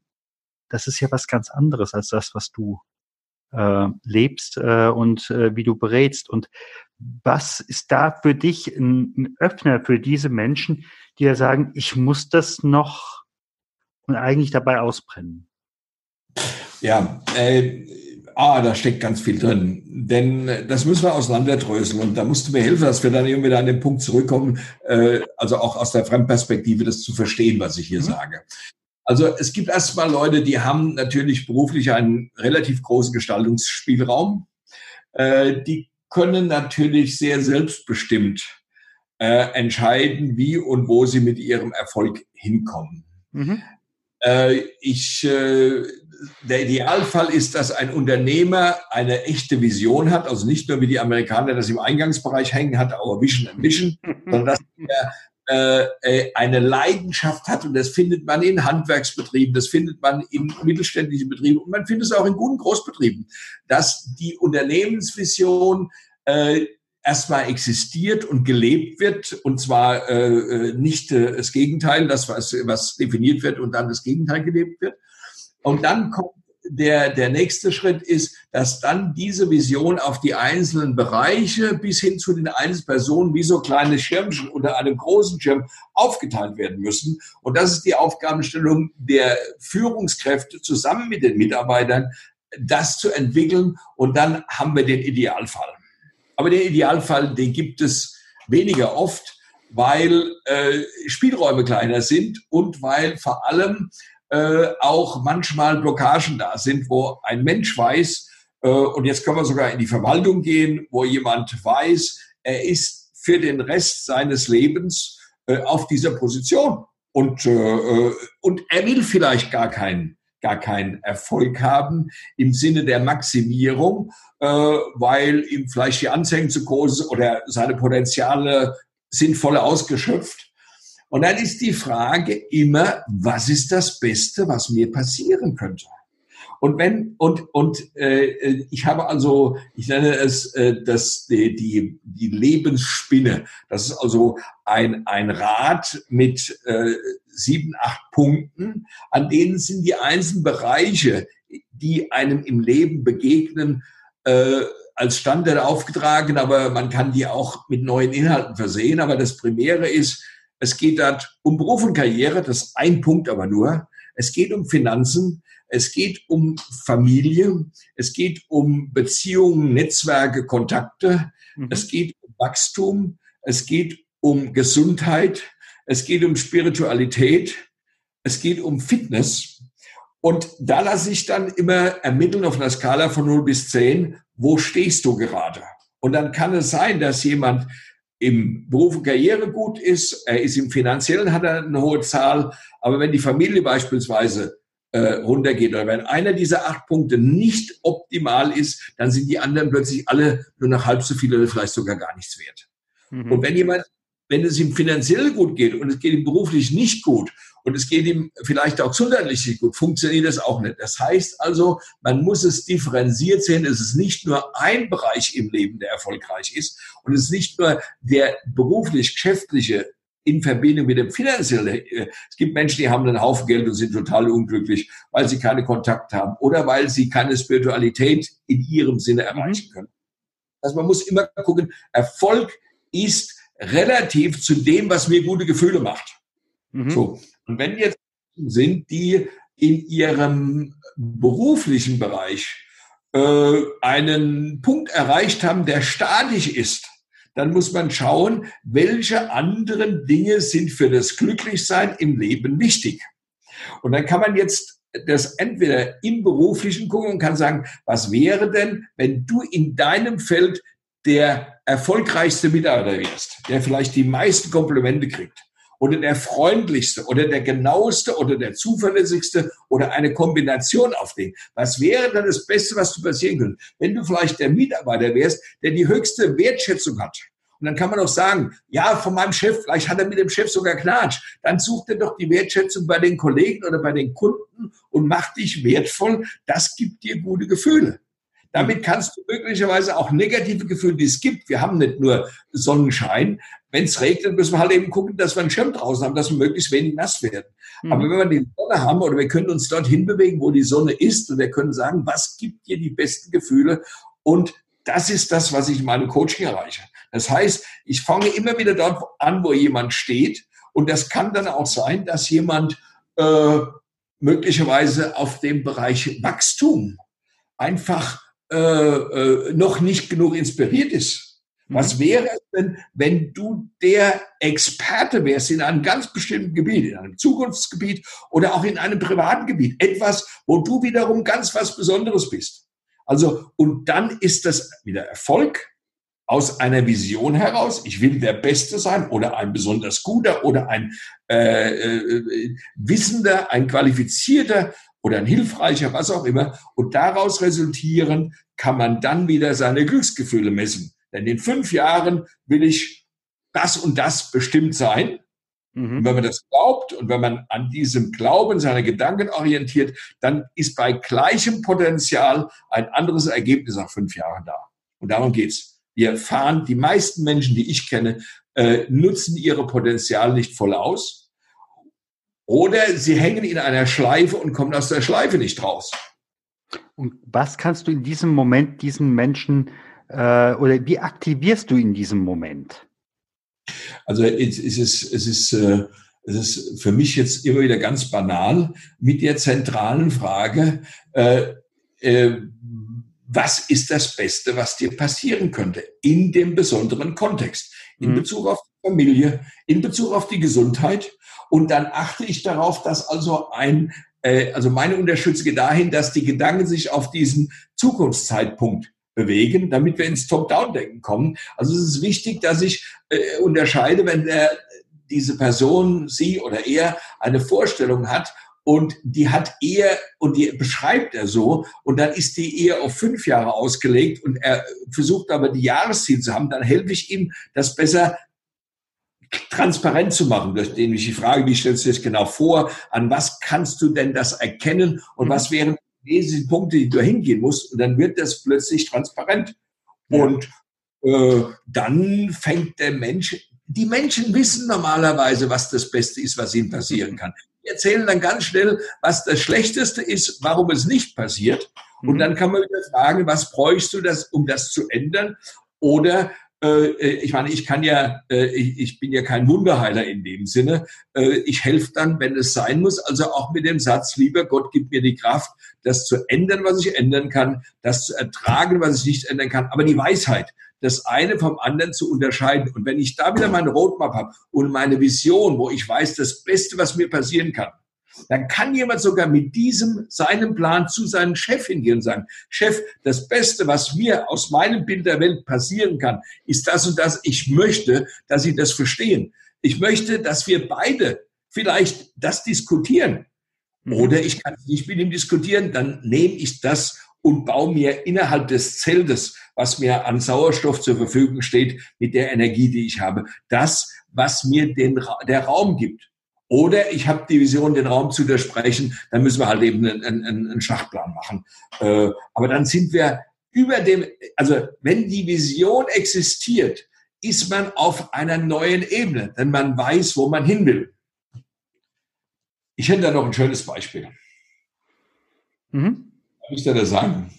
Das ist ja was ganz anderes als das, was du äh, lebst äh, und äh, wie du berätst. Und was ist da für dich ein, ein Öffner für diese Menschen, die ja sagen, ich muss das noch und eigentlich dabei ausbrennen? Ja, äh, ah, da steckt ganz viel drin. Denn das müssen wir auseinanderdröseln. Und da musst du mir helfen, dass wir dann eben wieder an den Punkt zurückkommen, äh, also auch aus der Fremdperspektive das zu verstehen, was ich hier mhm. sage. Also es gibt erstmal Leute, die haben natürlich beruflich einen relativ großen Gestaltungsspielraum. Äh, die können natürlich sehr selbstbestimmt äh, entscheiden, wie und wo sie mit ihrem Erfolg hinkommen. Mhm. Äh, ich, äh, der Idealfall ist, dass ein Unternehmer eine echte Vision hat, also nicht nur wie die Amerikaner das im Eingangsbereich hängen hat, aber Vision and Mission, sondern dass er äh, äh, eine Leidenschaft hat und das findet man in Handwerksbetrieben, das findet man in mittelständischen Betrieben und man findet es auch in guten Großbetrieben, dass die Unternehmensvision äh, erstmal existiert und gelebt wird und zwar äh, äh nicht äh, das Gegenteil, das was, was definiert wird und dann das Gegenteil gelebt wird. Und dann kommt der, der nächste Schritt ist, dass dann diese Vision auf die einzelnen Bereiche bis hin zu den einzelnen Personen wie so kleine Schirmchen unter einem großen Schirm aufgeteilt werden müssen. Und das ist die Aufgabenstellung der Führungskräfte zusammen mit den Mitarbeitern, das zu entwickeln. Und dann haben wir den Idealfall. Aber den Idealfall, den gibt es weniger oft, weil äh, Spielräume kleiner sind und weil vor allem äh, auch manchmal Blockagen da sind, wo ein Mensch weiß, äh, und jetzt können wir sogar in die Verwaltung gehen, wo jemand weiß, er ist für den Rest seines Lebens äh, auf dieser Position. Und, äh, äh und er will vielleicht gar keinen gar keinen Erfolg haben im Sinne der Maximierung, äh, weil ihm vielleicht die Anzeigen zu groß oder seine Potenziale sind voll ausgeschöpft. Und dann ist die Frage immer, was ist das Beste, was mir passieren könnte? Und wenn und und äh, ich habe also, ich nenne es äh, das die, die die Lebensspinne. Das ist also ein ein Rad mit äh, sieben acht Punkten, an denen sind die einzelnen Bereiche, die einem im Leben begegnen, äh, als Standard aufgetragen, aber man kann die auch mit neuen Inhalten versehen. Aber das Primäre ist es geht dort um Beruf und Karriere, das ist ein Punkt aber nur. Es geht um Finanzen, es geht um Familie, es geht um Beziehungen, Netzwerke, Kontakte, mhm. es geht um Wachstum, es geht um Gesundheit, es geht um Spiritualität, es geht um Fitness. Und da lasse ich dann immer ermitteln auf einer Skala von 0 bis 10, wo stehst du gerade? Und dann kann es sein, dass jemand im Beruf und Karriere gut ist, er ist im Finanziellen, hat er eine hohe Zahl, aber wenn die Familie beispielsweise äh, runtergeht oder wenn einer dieser acht Punkte nicht optimal ist, dann sind die anderen plötzlich alle nur noch halb so viel oder vielleicht sogar gar nichts wert. Mhm. Und wenn jemand, wenn es ihm finanziell gut geht und es geht ihm beruflich nicht gut und es geht ihm vielleicht auch gesundheitlich nicht gut, funktioniert das auch nicht. Das heißt also, man muss es differenziert sehen. Es ist nicht nur ein Bereich im Leben, der erfolgreich ist und es ist nicht nur der beruflich-geschäftliche in Verbindung mit dem finanziellen. Es gibt Menschen, die haben einen Haufen Geld und sind total unglücklich, weil sie keine Kontakte haben oder weil sie keine Spiritualität in ihrem Sinne erreichen können. Also man muss immer gucken, Erfolg ist relativ zu dem, was mir gute Gefühle macht. Mhm. So. Und wenn jetzt sind, die in ihrem beruflichen Bereich äh, einen Punkt erreicht haben, der statisch ist, dann muss man schauen, welche anderen Dinge sind für das Glücklichsein im Leben wichtig. Und dann kann man jetzt das entweder im beruflichen gucken und kann sagen, was wäre denn, wenn du in deinem Feld der erfolgreichste Mitarbeiter wärst, der vielleicht die meisten Komplimente kriegt oder der freundlichste oder der genaueste oder der zuverlässigste oder eine Kombination auf den. Was wäre dann das Beste, was du passieren könnte? Wenn du vielleicht der Mitarbeiter wärst, der die höchste Wertschätzung hat. Und dann kann man auch sagen, ja, von meinem Chef, vielleicht hat er mit dem Chef sogar Knatsch. Dann sucht er doch die Wertschätzung bei den Kollegen oder bei den Kunden und macht dich wertvoll. Das gibt dir gute Gefühle. Damit kannst du möglicherweise auch negative Gefühle, die es gibt. Wir haben nicht nur Sonnenschein. Wenn es regnet, müssen wir halt eben gucken, dass wir einen Schirm draußen haben, dass wir möglichst wenig nass werden. Mhm. Aber wenn wir die Sonne haben oder wir können uns dorthin bewegen, wo die Sonne ist und wir können sagen, was gibt dir die besten Gefühle? Und das ist das, was ich in meinem Coaching erreiche. Das heißt, ich fange immer wieder dort an, wo jemand steht. Und das kann dann auch sein, dass jemand äh, möglicherweise auf dem Bereich Wachstum einfach äh, äh, noch nicht genug inspiriert ist. Mhm. Was wäre es denn, wenn du der Experte wärst in einem ganz bestimmten Gebiet, in einem Zukunftsgebiet oder auch in einem privaten Gebiet? Etwas, wo du wiederum ganz was Besonderes bist. Also, und dann ist das wieder Erfolg aus einer Vision heraus. Ich will der Beste sein oder ein besonders guter oder ein äh, äh, Wissender, ein qualifizierter oder ein hilfreicher, was auch immer. Und daraus resultieren kann man dann wieder seine Glücksgefühle messen. Denn in fünf Jahren will ich das und das bestimmt sein. Mhm. Und wenn man das glaubt und wenn man an diesem Glauben seine Gedanken orientiert, dann ist bei gleichem Potenzial ein anderes Ergebnis nach fünf Jahren da. Und darum geht's. Wir fahren, die meisten Menschen, die ich kenne, äh, nutzen ihre Potenziale nicht voll aus oder sie hängen in einer Schleife und kommen aus der Schleife nicht raus. Und was kannst du in diesem Moment diesen Menschen äh, oder wie aktivierst du in diesem Moment? Also es, es ist, es ist, äh, es ist für mich jetzt immer wieder ganz banal mit der zentralen Frage, äh, äh, was ist das Beste, was dir passieren könnte in dem besonderen Kontext, in mhm. Bezug auf die Familie, in Bezug auf die Gesundheit und dann achte ich darauf, dass also ein, äh, also meine Unterstützung dahin, dass die Gedanken sich auf diesen Zukunftszeitpunkt bewegen, damit wir ins Top-Down-Denken kommen. Also es ist wichtig, dass ich äh, unterscheide, wenn der, diese Person, sie oder er, eine Vorstellung hat und die hat er und die beschreibt er so und dann ist die eher auf fünf Jahre ausgelegt und er versucht aber die Jahresziele zu haben, dann helfe ich ihm, das besser transparent zu machen, durch den ich die Frage, wie stellst du das genau vor, an was kannst du denn das erkennen und mhm. was wären die Punkte, die du hingehen musst und dann wird das plötzlich transparent. Ja. Und äh, dann fängt der Mensch, die Menschen wissen normalerweise, was das Beste ist, was ihnen passieren kann. Die erzählen dann ganz schnell, was das Schlechteste ist, warum es nicht passiert. Und mhm. dann kann man wieder fragen, was bräuchst du das, um das zu ändern? Oder ich meine, ich kann ja, äh, ich bin ja kein Wunderheiler in dem Sinne. Ich helfe dann, wenn es sein muss, also auch mit dem Satz, lieber Gott, gib mir die Kraft, das zu ändern, was ich ändern kann, das zu ertragen, was ich nicht ändern kann, aber die Weisheit, das eine vom anderen zu unterscheiden. Und wenn ich da wieder meine Roadmap habe und meine Vision, wo ich weiß, das Beste, was mir passieren kann, dann kann jemand sogar mit diesem, seinem Plan zu seinem Chef hingehen und sagen, Chef, das Beste, was mir aus meinem Bild der Welt passieren kann, ist das und das. Ich möchte, dass Sie das verstehen. Ich möchte, dass wir beide vielleicht das diskutieren. Mhm. Oder ich kann nicht mit ihm diskutieren, dann nehme ich das und baue mir innerhalb des Zeltes, was mir an Sauerstoff zur Verfügung steht, mit der Energie, die ich habe, das, was mir den, der Raum gibt. Oder ich habe die Vision, den Raum zu widersprechen, dann müssen wir halt eben einen, einen, einen Schachplan machen. Äh, aber dann sind wir über dem, also wenn die Vision existiert, ist man auf einer neuen Ebene, denn man weiß, wo man hin will. Ich hätte da noch ein schönes Beispiel. Mhm. Kann ich dir das sagen?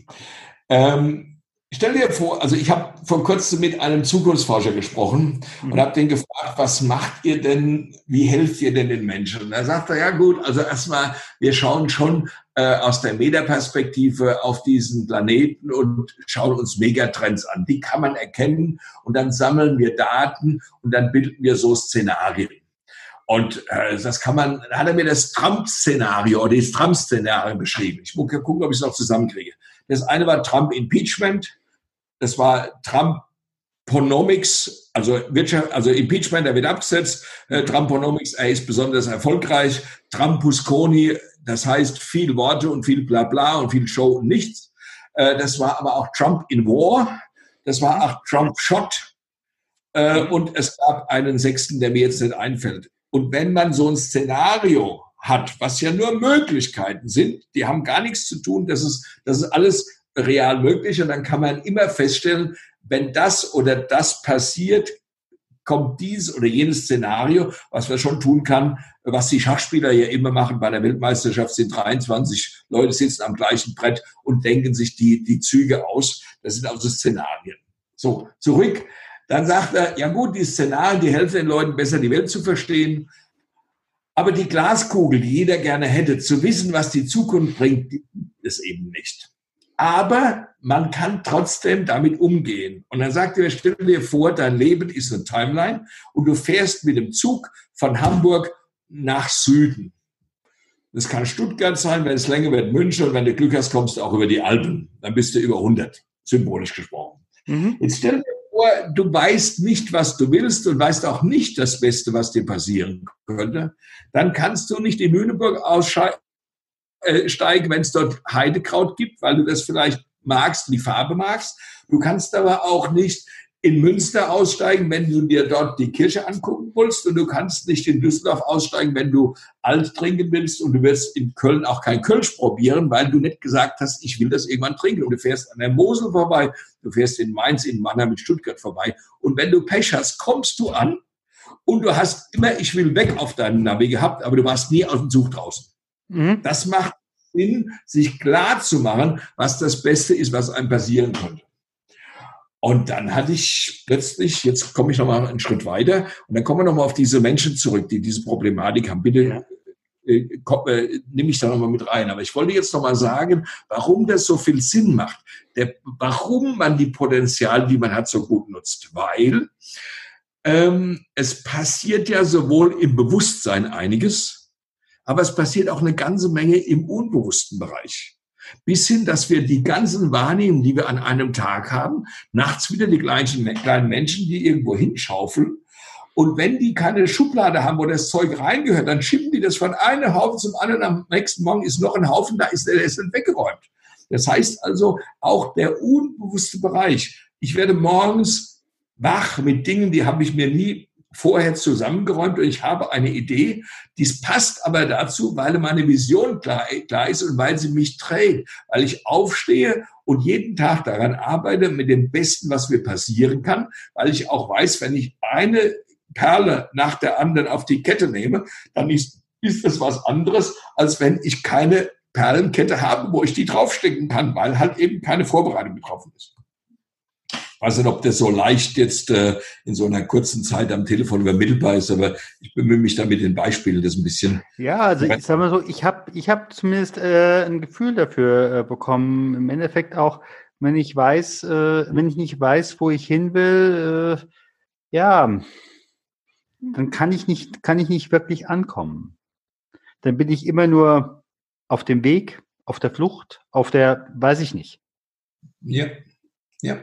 Ähm, Stell dir vor, also ich habe vor kurzem mit einem Zukunftsforscher gesprochen mhm. und habe den gefragt, was macht ihr denn, wie helft ihr denn den Menschen? Und da sagt er, ja gut, also erstmal, wir schauen schon äh, aus der Metaperspektive auf diesen Planeten und schauen uns Megatrends an. Die kann man erkennen und dann sammeln wir Daten und dann bilden wir so Szenarien. Und äh, das kann man, dann hat er mir das Trump-Szenario oder das Trump-Szenario beschrieben. Ich muss gucken, ob ich es noch zusammenkriege. Das eine war Trump Impeachment, das war Trumponomics, also Wirtschaft, also Impeachment, er wird abgesetzt. Äh, Trumponomics, er ist besonders erfolgreich. Trumpusconi, das heißt viel Worte und viel Blabla und viel Show und nichts. Äh, das war aber auch Trump in War. Das war auch Trump Shot. Äh, und es gab einen sechsten, der mir jetzt nicht einfällt. Und wenn man so ein Szenario hat, was ja nur Möglichkeiten sind, die haben gar nichts zu tun, das ist, das ist alles real möglich und dann kann man immer feststellen, wenn das oder das passiert, kommt dies oder jenes Szenario, was man schon tun kann, was die Schachspieler ja immer machen bei der Weltmeisterschaft, sind 23 Leute sitzen am gleichen Brett und denken sich die, die Züge aus. Das sind also Szenarien. So, zurück. Dann sagt er, ja gut, die Szenarien, die helfen den Leuten besser, die Welt zu verstehen. Aber die Glaskugel, die jeder gerne hätte, zu wissen, was die Zukunft bringt, es eben nicht aber man kann trotzdem damit umgehen. Und dann sagt er, stell dir vor, dein Leben ist eine Timeline und du fährst mit dem Zug von Hamburg nach Süden. Das kann Stuttgart sein, wenn es länger wird, München und wenn du Glück hast, kommst du auch über die Alpen. Dann bist du über 100, symbolisch gesprochen. Mhm. Jetzt stell dir vor, du weißt nicht, was du willst und weißt auch nicht das Beste, was dir passieren könnte. Dann kannst du nicht in Lüneburg ausscheiden äh, steigen, wenn es dort Heidekraut gibt, weil du das vielleicht magst, die Farbe magst. Du kannst aber auch nicht in Münster aussteigen, wenn du dir dort die Kirche angucken willst. Und du kannst nicht in Düsseldorf aussteigen, wenn du alt trinken willst. Und du wirst in Köln auch kein Kölsch probieren, weil du nicht gesagt hast, ich will das irgendwann trinken. Und du fährst an der Mosel vorbei, du fährst in Mainz, in Mannheim, mit Stuttgart vorbei. Und wenn du Pech hast, kommst du an und du hast immer, ich will weg auf deinem Navi gehabt, aber du warst nie aus dem Zug draußen. Mhm. Das macht Sinn, sich klar zu machen, was das Beste ist, was einem passieren könnte. Und dann hatte ich plötzlich, jetzt komme ich nochmal einen Schritt weiter, und dann kommen wir nochmal auf diese Menschen zurück, die diese Problematik haben. Bitte ja. äh, komm, äh, nehme ich da nochmal mit rein. Aber ich wollte jetzt nochmal sagen, warum das so viel Sinn macht. Der, warum man die Potenziale, die man hat, so gut nutzt. Weil ähm, es passiert ja sowohl im Bewusstsein einiges, aber es passiert auch eine ganze Menge im unbewussten Bereich. Bis hin, dass wir die ganzen Wahrnehmungen, die wir an einem Tag haben, nachts wieder die gleichen kleinen Menschen, die irgendwo hinschaufeln. Und wenn die keine Schublade haben, wo das Zeug reingehört, dann schieben die das von einem Haufen zum anderen. Am nächsten Morgen ist noch ein Haufen, da ist der ist dann weggeräumt. Das heißt also, auch der unbewusste Bereich. Ich werde morgens wach mit Dingen, die habe ich mir nie vorher zusammengeräumt und ich habe eine Idee. Dies passt aber dazu, weil meine Vision klar, klar ist und weil sie mich trägt, weil ich aufstehe und jeden Tag daran arbeite mit dem Besten, was mir passieren kann, weil ich auch weiß, wenn ich eine Perle nach der anderen auf die Kette nehme, dann ist, ist das was anderes, als wenn ich keine Perlenkette habe, wo ich die draufstecken kann, weil halt eben keine Vorbereitung getroffen ist weiß nicht, ob das so leicht jetzt äh, in so einer kurzen Zeit am Telefon übermittelbar ist, aber ich bemühe mich da mit den Beispielen das ein bisschen. Ja, also ich sag mal so, ich habe ich hab zumindest äh, ein Gefühl dafür äh, bekommen. Im Endeffekt auch, wenn ich weiß, äh, wenn ich nicht weiß, wo ich hin will, äh, ja, dann kann ich nicht, kann ich nicht wirklich ankommen. Dann bin ich immer nur auf dem Weg, auf der Flucht, auf der, weiß ich nicht. Ja, ja.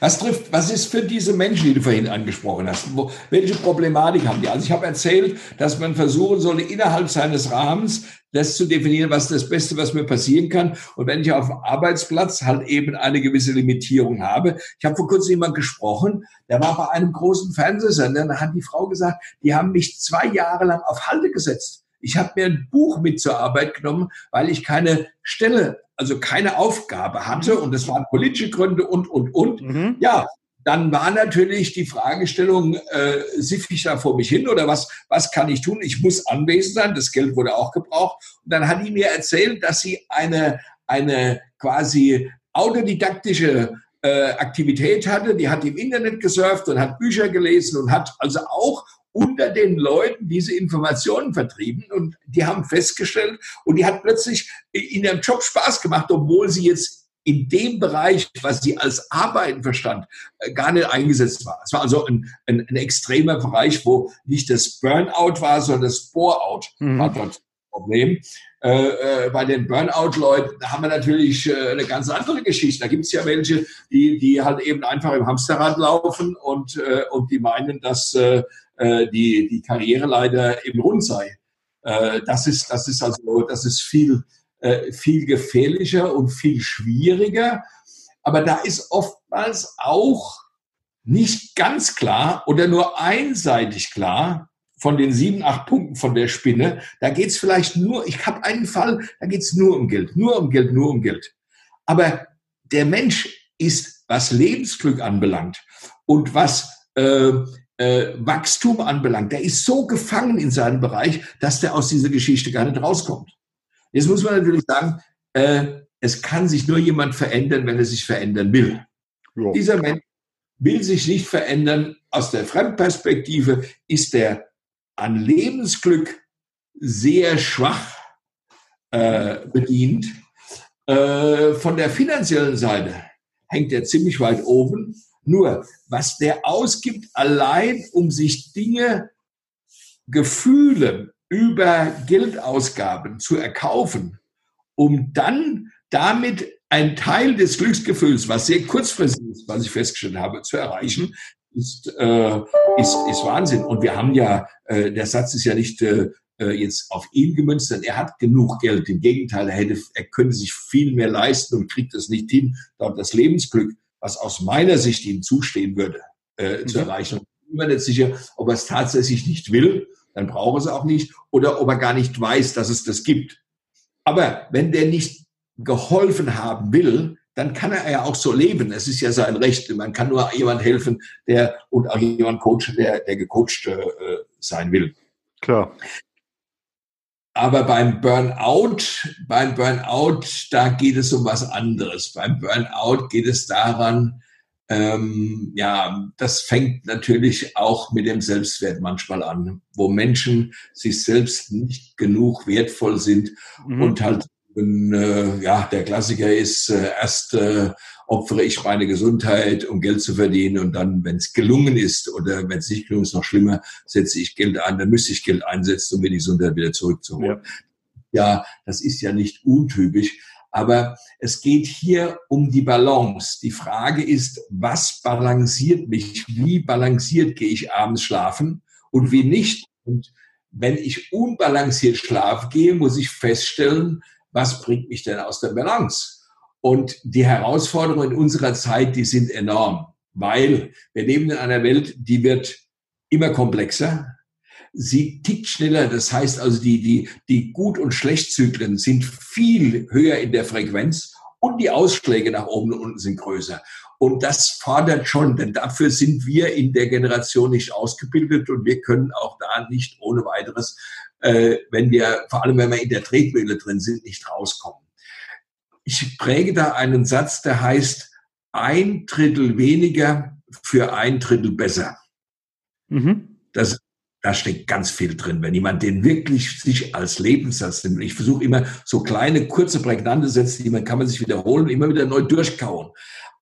Was trifft, was ist für diese Menschen, die du vorhin angesprochen hast? Wo, welche Problematik haben die? Also ich habe erzählt, dass man versuchen soll, innerhalb seines Rahmens das zu definieren, was das Beste, was mir passieren kann. Und wenn ich auf dem Arbeitsplatz halt eben eine gewisse Limitierung habe. Ich habe vor kurzem jemand gesprochen, der war bei einem großen Fernsehsender, da hat die Frau gesagt, die haben mich zwei Jahre lang auf Halte gesetzt. Ich habe mir ein Buch mit zur Arbeit genommen, weil ich keine Stelle also keine Aufgabe hatte und es waren politische Gründe und, und, und. Mhm. Ja, dann war natürlich die Fragestellung, äh, siff ich da vor mich hin oder was, was kann ich tun? Ich muss anwesend sein, das Geld wurde auch gebraucht. Und dann hat die mir erzählt, dass sie eine, eine quasi autodidaktische äh, Aktivität hatte, die hat im Internet gesurft und hat Bücher gelesen und hat also auch unter den Leuten diese Informationen vertrieben und die haben festgestellt und die hat plötzlich in ihrem Job Spaß gemacht, obwohl sie jetzt in dem Bereich, was sie als Arbeiten verstand, äh, gar nicht eingesetzt war. Es war also ein, ein, ein extremer Bereich, wo nicht das Burnout war, sondern das Boreout mhm. war dort Problem. Äh, äh, bei den Burnout-Leuten haben wir natürlich äh, eine ganz andere Geschichte. Da gibt es ja welche, die, die halt eben einfach im Hamsterrad laufen und, äh, und die meinen, dass äh, die, die Karriere leider im Rund sei. Äh, das, ist, das ist also das ist viel, äh, viel gefährlicher und viel schwieriger. Aber da ist oftmals auch nicht ganz klar oder nur einseitig klar, von den sieben, acht Punkten von der Spinne, da geht es vielleicht nur, ich habe einen Fall, da geht es nur um Geld, nur um Geld, nur um Geld. Aber der Mensch ist, was Lebensglück anbelangt und was äh, äh, Wachstum anbelangt, der ist so gefangen in seinem Bereich, dass der aus dieser Geschichte gar nicht rauskommt. Jetzt muss man natürlich sagen, äh, es kann sich nur jemand verändern, wenn er sich verändern will. Jo. Dieser Mensch will sich nicht verändern. Aus der Fremdperspektive ist der an Lebensglück sehr schwach äh, bedient. Äh, von der finanziellen Seite hängt er ziemlich weit oben. Nur, was der ausgibt, allein um sich Dinge, Gefühle über Geldausgaben zu erkaufen, um dann damit ein Teil des Glücksgefühls, was sehr kurzfristig ist, was ich festgestellt habe, zu erreichen, ist, äh, ist, ist Wahnsinn. Und wir haben ja, äh, der Satz ist ja nicht äh, äh, jetzt auf ihn gemünzt, denn er hat genug Geld. Im Gegenteil, er, hätte, er könnte sich viel mehr leisten und kriegt es nicht hin, dort das Lebensglück, was aus meiner Sicht ihm zustehen würde, äh, mhm. zu erreichen. Ich bin mir nicht sicher, ob er es tatsächlich nicht will, dann braucht er es auch nicht, oder ob er gar nicht weiß, dass es das gibt. Aber wenn der nicht geholfen haben will, dann kann er ja auch so leben. Es ist ja sein Recht. Man kann nur jemand helfen, der und auch jemand coachen, der, der gecoacht äh, sein will. Klar. Aber beim Burnout, beim Burnout, da geht es um was anderes. Beim Burnout geht es daran, ähm, ja, das fängt natürlich auch mit dem Selbstwert manchmal an, wo Menschen sich selbst nicht genug wertvoll sind mhm. und halt äh, ja, der Klassiker ist, äh, erst äh, opfere ich meine Gesundheit, um Geld zu verdienen und dann, wenn es gelungen ist oder wenn es nicht gelungen ist, noch schlimmer, setze ich Geld ein, dann müsste ich Geld einsetzen, um mir die Gesundheit wieder zurückzuholen. Ja. ja, das ist ja nicht untypisch, aber es geht hier um die Balance. Die Frage ist, was balanciert mich? Wie balanciert gehe ich abends schlafen und wie nicht? Und wenn ich unbalanciert schlafe gehe, muss ich feststellen, was bringt mich denn aus der Balance? Und die Herausforderungen in unserer Zeit, die sind enorm, weil wir leben in einer Welt, die wird immer komplexer. Sie tickt schneller. Das heißt also, die, die, die Gut- und Schlechtzyklen sind viel höher in der Frequenz und die Ausschläge nach oben und unten sind größer. Und das fordert schon, denn dafür sind wir in der Generation nicht ausgebildet und wir können auch da nicht ohne weiteres äh, wenn wir, vor allem wenn wir in der Tretmühle drin sind, nicht rauskommen. Ich präge da einen Satz, der heißt, ein Drittel weniger für ein Drittel besser. Mhm. Das, da steckt ganz viel drin. Wenn jemand den wirklich sich als Lebenssatz nimmt, ich versuche immer so kleine, kurze, prägnante Sätze, die man kann man sich wiederholen, immer wieder neu durchkauen.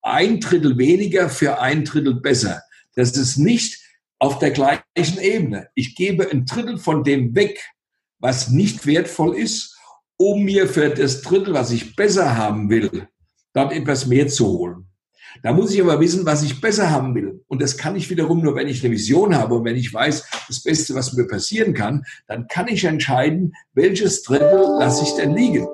Ein Drittel weniger für ein Drittel besser. Das ist nicht auf der gleichen Ebene. Ich gebe ein Drittel von dem weg, was nicht wertvoll ist, um mir für das Drittel, was ich besser haben will, dort etwas mehr zu holen. Da muss ich aber wissen, was ich besser haben will. Und das kann ich wiederum nur, wenn ich eine Vision habe und wenn ich weiß, das Beste, was mir passieren kann, dann kann ich entscheiden, welches Drittel lasse ich denn liegen.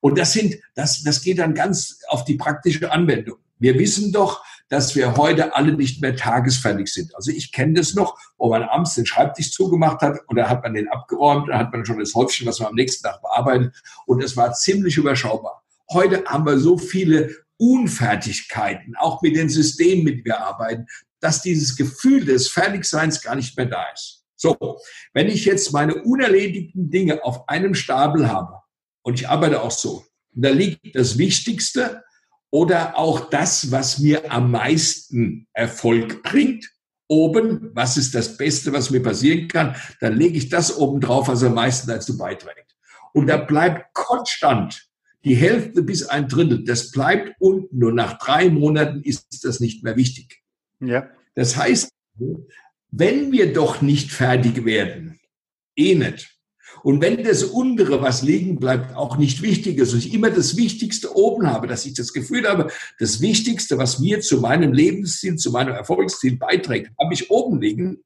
Und das sind, das, das geht dann ganz auf die praktische Anwendung. Wir wissen doch, dass wir heute alle nicht mehr tagesfertig sind. Also ich kenne das noch, wo man abends den Schreibtisch zugemacht hat und da hat man den abgeräumt, da hat man schon das Häufchen, was man am nächsten Tag bearbeitet und es war ziemlich überschaubar. Heute haben wir so viele Unfertigkeiten, auch mit den Systemen, mit denen wir arbeiten, dass dieses Gefühl des Fertigseins gar nicht mehr da ist. So, wenn ich jetzt meine unerledigten Dinge auf einem Stapel habe und ich arbeite auch so, da liegt das Wichtigste oder auch das, was mir am meisten Erfolg bringt, oben, was ist das Beste, was mir passieren kann, dann lege ich das oben drauf, was am meisten dazu beiträgt. Und da bleibt konstant die Hälfte bis ein Drittel, das bleibt unten. Nur nach drei Monaten ist das nicht mehr wichtig. Ja. Das heißt, wenn wir doch nicht fertig werden, eh nicht. Und wenn das untere, was liegen bleibt, auch nicht wichtig ist und ich immer das Wichtigste oben habe, dass ich das Gefühl habe, das Wichtigste, was mir zu meinem Lebensziel, zu meinem Erfolgsziel beiträgt, habe ich oben liegen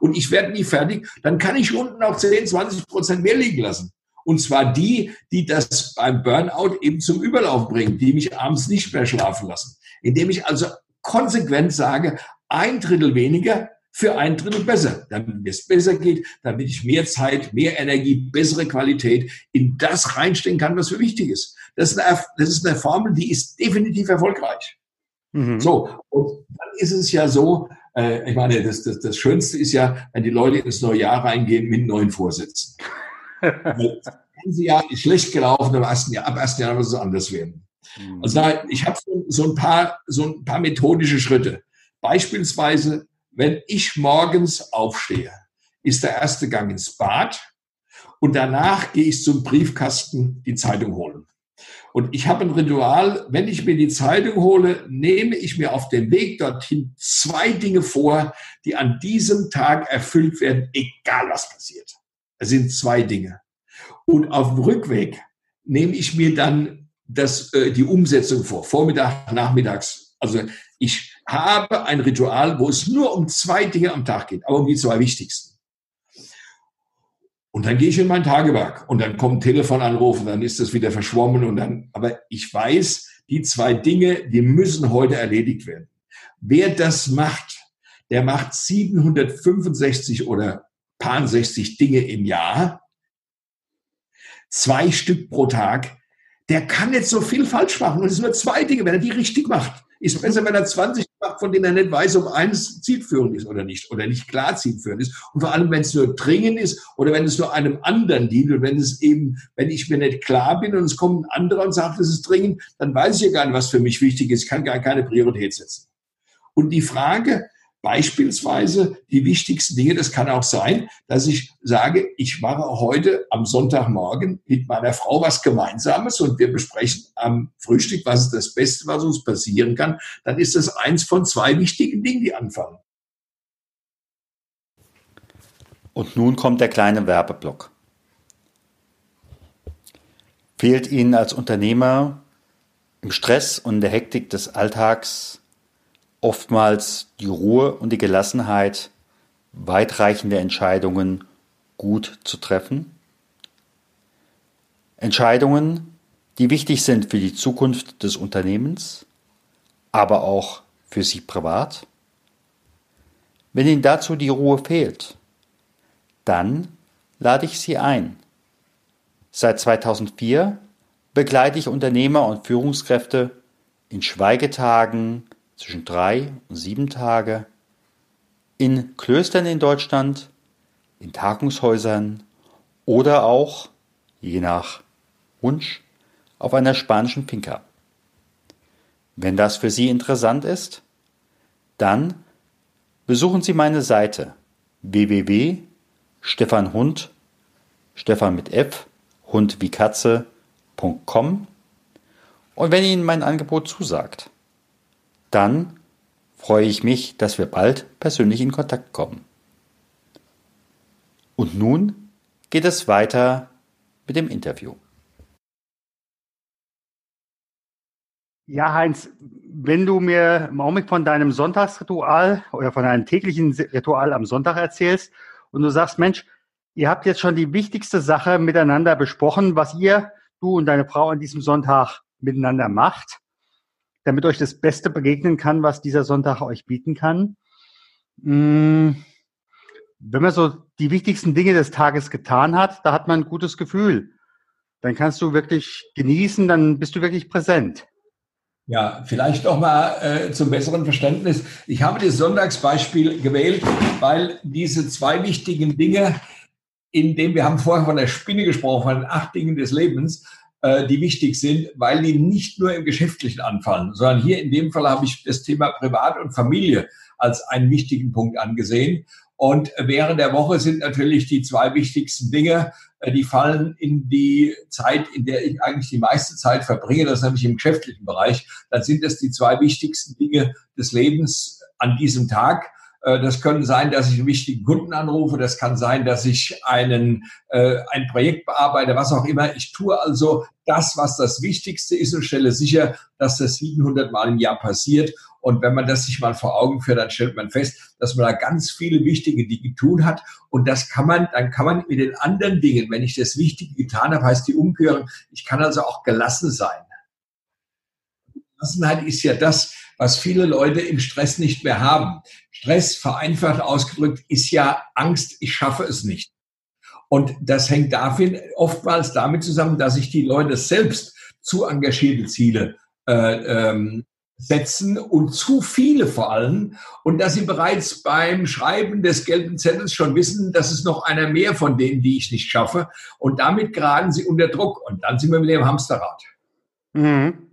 und ich werde nie fertig, dann kann ich unten auch 10, 20 Prozent mehr liegen lassen. Und zwar die, die das beim Burnout eben zum Überlauf bringen, die mich abends nicht mehr schlafen lassen. Indem ich also konsequent sage, ein Drittel weniger für ein Drittel besser, damit es besser geht, damit ich mehr Zeit, mehr Energie, bessere Qualität in das reinstecken kann, was für wichtig ist. Das ist eine, das ist eine Formel, die ist definitiv erfolgreich. Mhm. So, und dann ist es ja so, äh, ich meine, das, das, das Schönste ist ja, wenn die Leute ins neue Jahr reingehen mit neuen Vorsätzen. Jahr ist schlecht gelaufen, am ersten Jahr, ab 1. Jahr muss es anders werden. Mhm. Also ich habe so, so, ein paar, so ein paar methodische Schritte. Beispielsweise wenn ich morgens aufstehe, ist der erste Gang ins Bad und danach gehe ich zum Briefkasten die Zeitung holen. Und ich habe ein Ritual, wenn ich mir die Zeitung hole, nehme ich mir auf dem Weg dorthin zwei Dinge vor, die an diesem Tag erfüllt werden, egal was passiert. Es sind zwei Dinge. Und auf dem Rückweg nehme ich mir dann das, äh, die Umsetzung vor, Vormittag, nachmittags. Also ich habe ein Ritual, wo es nur um zwei Dinge am Tag geht, aber um die zwei wichtigsten. Und dann gehe ich in mein Tagewerk und dann kommt ein Telefonanruf und dann ist das wieder verschwommen und dann, aber ich weiß, die zwei Dinge, die müssen heute erledigt werden. Wer das macht, der macht 765 oder paar 60 Dinge im Jahr, zwei Stück pro Tag, der kann nicht so viel falsch machen. Und es sind nur zwei Dinge, wenn er die richtig macht. Ist besser, wenn er 20 macht, von denen er nicht weiß, ob eines zielführend ist oder nicht, oder nicht klar zielführend ist. Und vor allem, wenn es nur dringend ist oder wenn es nur einem anderen dient und wenn es eben, wenn ich mir nicht klar bin und es kommt ein anderer und sagt, es ist dringend, dann weiß ich ja gar nicht, was für mich wichtig ist. Ich kann gar keine Priorität setzen. Und die Frage, Beispielsweise die wichtigsten Dinge, das kann auch sein, dass ich sage, ich mache heute am Sonntagmorgen mit meiner Frau was Gemeinsames und wir besprechen am Frühstück, was ist das Beste, was uns passieren kann. Dann ist das eins von zwei wichtigen Dingen, die anfangen. Und nun kommt der kleine Werbeblock. Fehlt Ihnen als Unternehmer im Stress und der Hektik des Alltags oftmals die Ruhe und die Gelassenheit, weitreichende Entscheidungen gut zu treffen. Entscheidungen, die wichtig sind für die Zukunft des Unternehmens, aber auch für Sie privat. Wenn Ihnen dazu die Ruhe fehlt, dann lade ich Sie ein. Seit 2004 begleite ich Unternehmer und Führungskräfte in Schweigetagen, zwischen drei und sieben Tage in Klöstern in Deutschland, in Tagungshäusern oder auch, je nach Wunsch, auf einer spanischen Finca. Wenn das für Sie interessant ist, dann besuchen Sie meine Seite www.stefanhund, Stefan mit F, Hund wie Katze.com und wenn Ihnen mein Angebot zusagt, dann freue ich mich, dass wir bald persönlich in Kontakt kommen. Und nun geht es weiter mit dem Interview. Ja, Heinz, wenn du mir im Augenblick von deinem Sonntagsritual oder von deinem täglichen Ritual am Sonntag erzählst und du sagst, Mensch, ihr habt jetzt schon die wichtigste Sache miteinander besprochen, was ihr, du und deine Frau an diesem Sonntag miteinander macht damit euch das Beste begegnen kann, was dieser Sonntag euch bieten kann. Hm, wenn man so die wichtigsten Dinge des Tages getan hat, da hat man ein gutes Gefühl. Dann kannst du wirklich genießen, dann bist du wirklich präsent. Ja, vielleicht noch mal äh, zum besseren Verständnis. Ich habe das Sonntagsbeispiel gewählt, weil diese zwei wichtigen Dinge, in denen wir haben vorher von der Spinne gesprochen, von den acht Dingen des Lebens, äh, die wichtig sind, weil die nicht nur im Geschäftlichen anfallen, sondern hier in dem Fall habe ich das Thema Privat und Familie als einen wichtigen Punkt angesehen. Und während der Woche sind natürlich die zwei wichtigsten Dinge, äh, die fallen in die Zeit, in der ich eigentlich die meiste Zeit verbringe, das ist nämlich im geschäftlichen Bereich. Dann sind es die zwei wichtigsten Dinge des Lebens an diesem Tag. Äh, das können sein, dass ich einen wichtigen Kunden anrufe. Das kann sein, dass ich einen, äh, ein Projekt bearbeite, was auch immer. Ich tue also das, was das Wichtigste ist und stelle sicher, dass das 700 Mal im Jahr passiert. Und wenn man das sich mal vor Augen führt, dann stellt man fest, dass man da ganz viele wichtige Dinge tun hat. Und das kann man, dann kann man mit den anderen Dingen, wenn ich das Wichtige getan habe, heißt die Umkehrung, ich kann also auch gelassen sein. Gelassenheit ist ja das, was viele Leute im Stress nicht mehr haben. Stress, vereinfacht ausgedrückt, ist ja Angst, ich schaffe es nicht. Und das hängt dafür oftmals damit zusammen, dass sich die Leute selbst zu engagierte Ziele äh, ähm, setzen und zu viele vor allem und dass sie bereits beim Schreiben des gelben Zettels schon wissen, dass es noch einer mehr von denen, die ich nicht schaffe und damit geraten sie unter Druck und dann sind wir mit dem Hamsterrad. Mhm.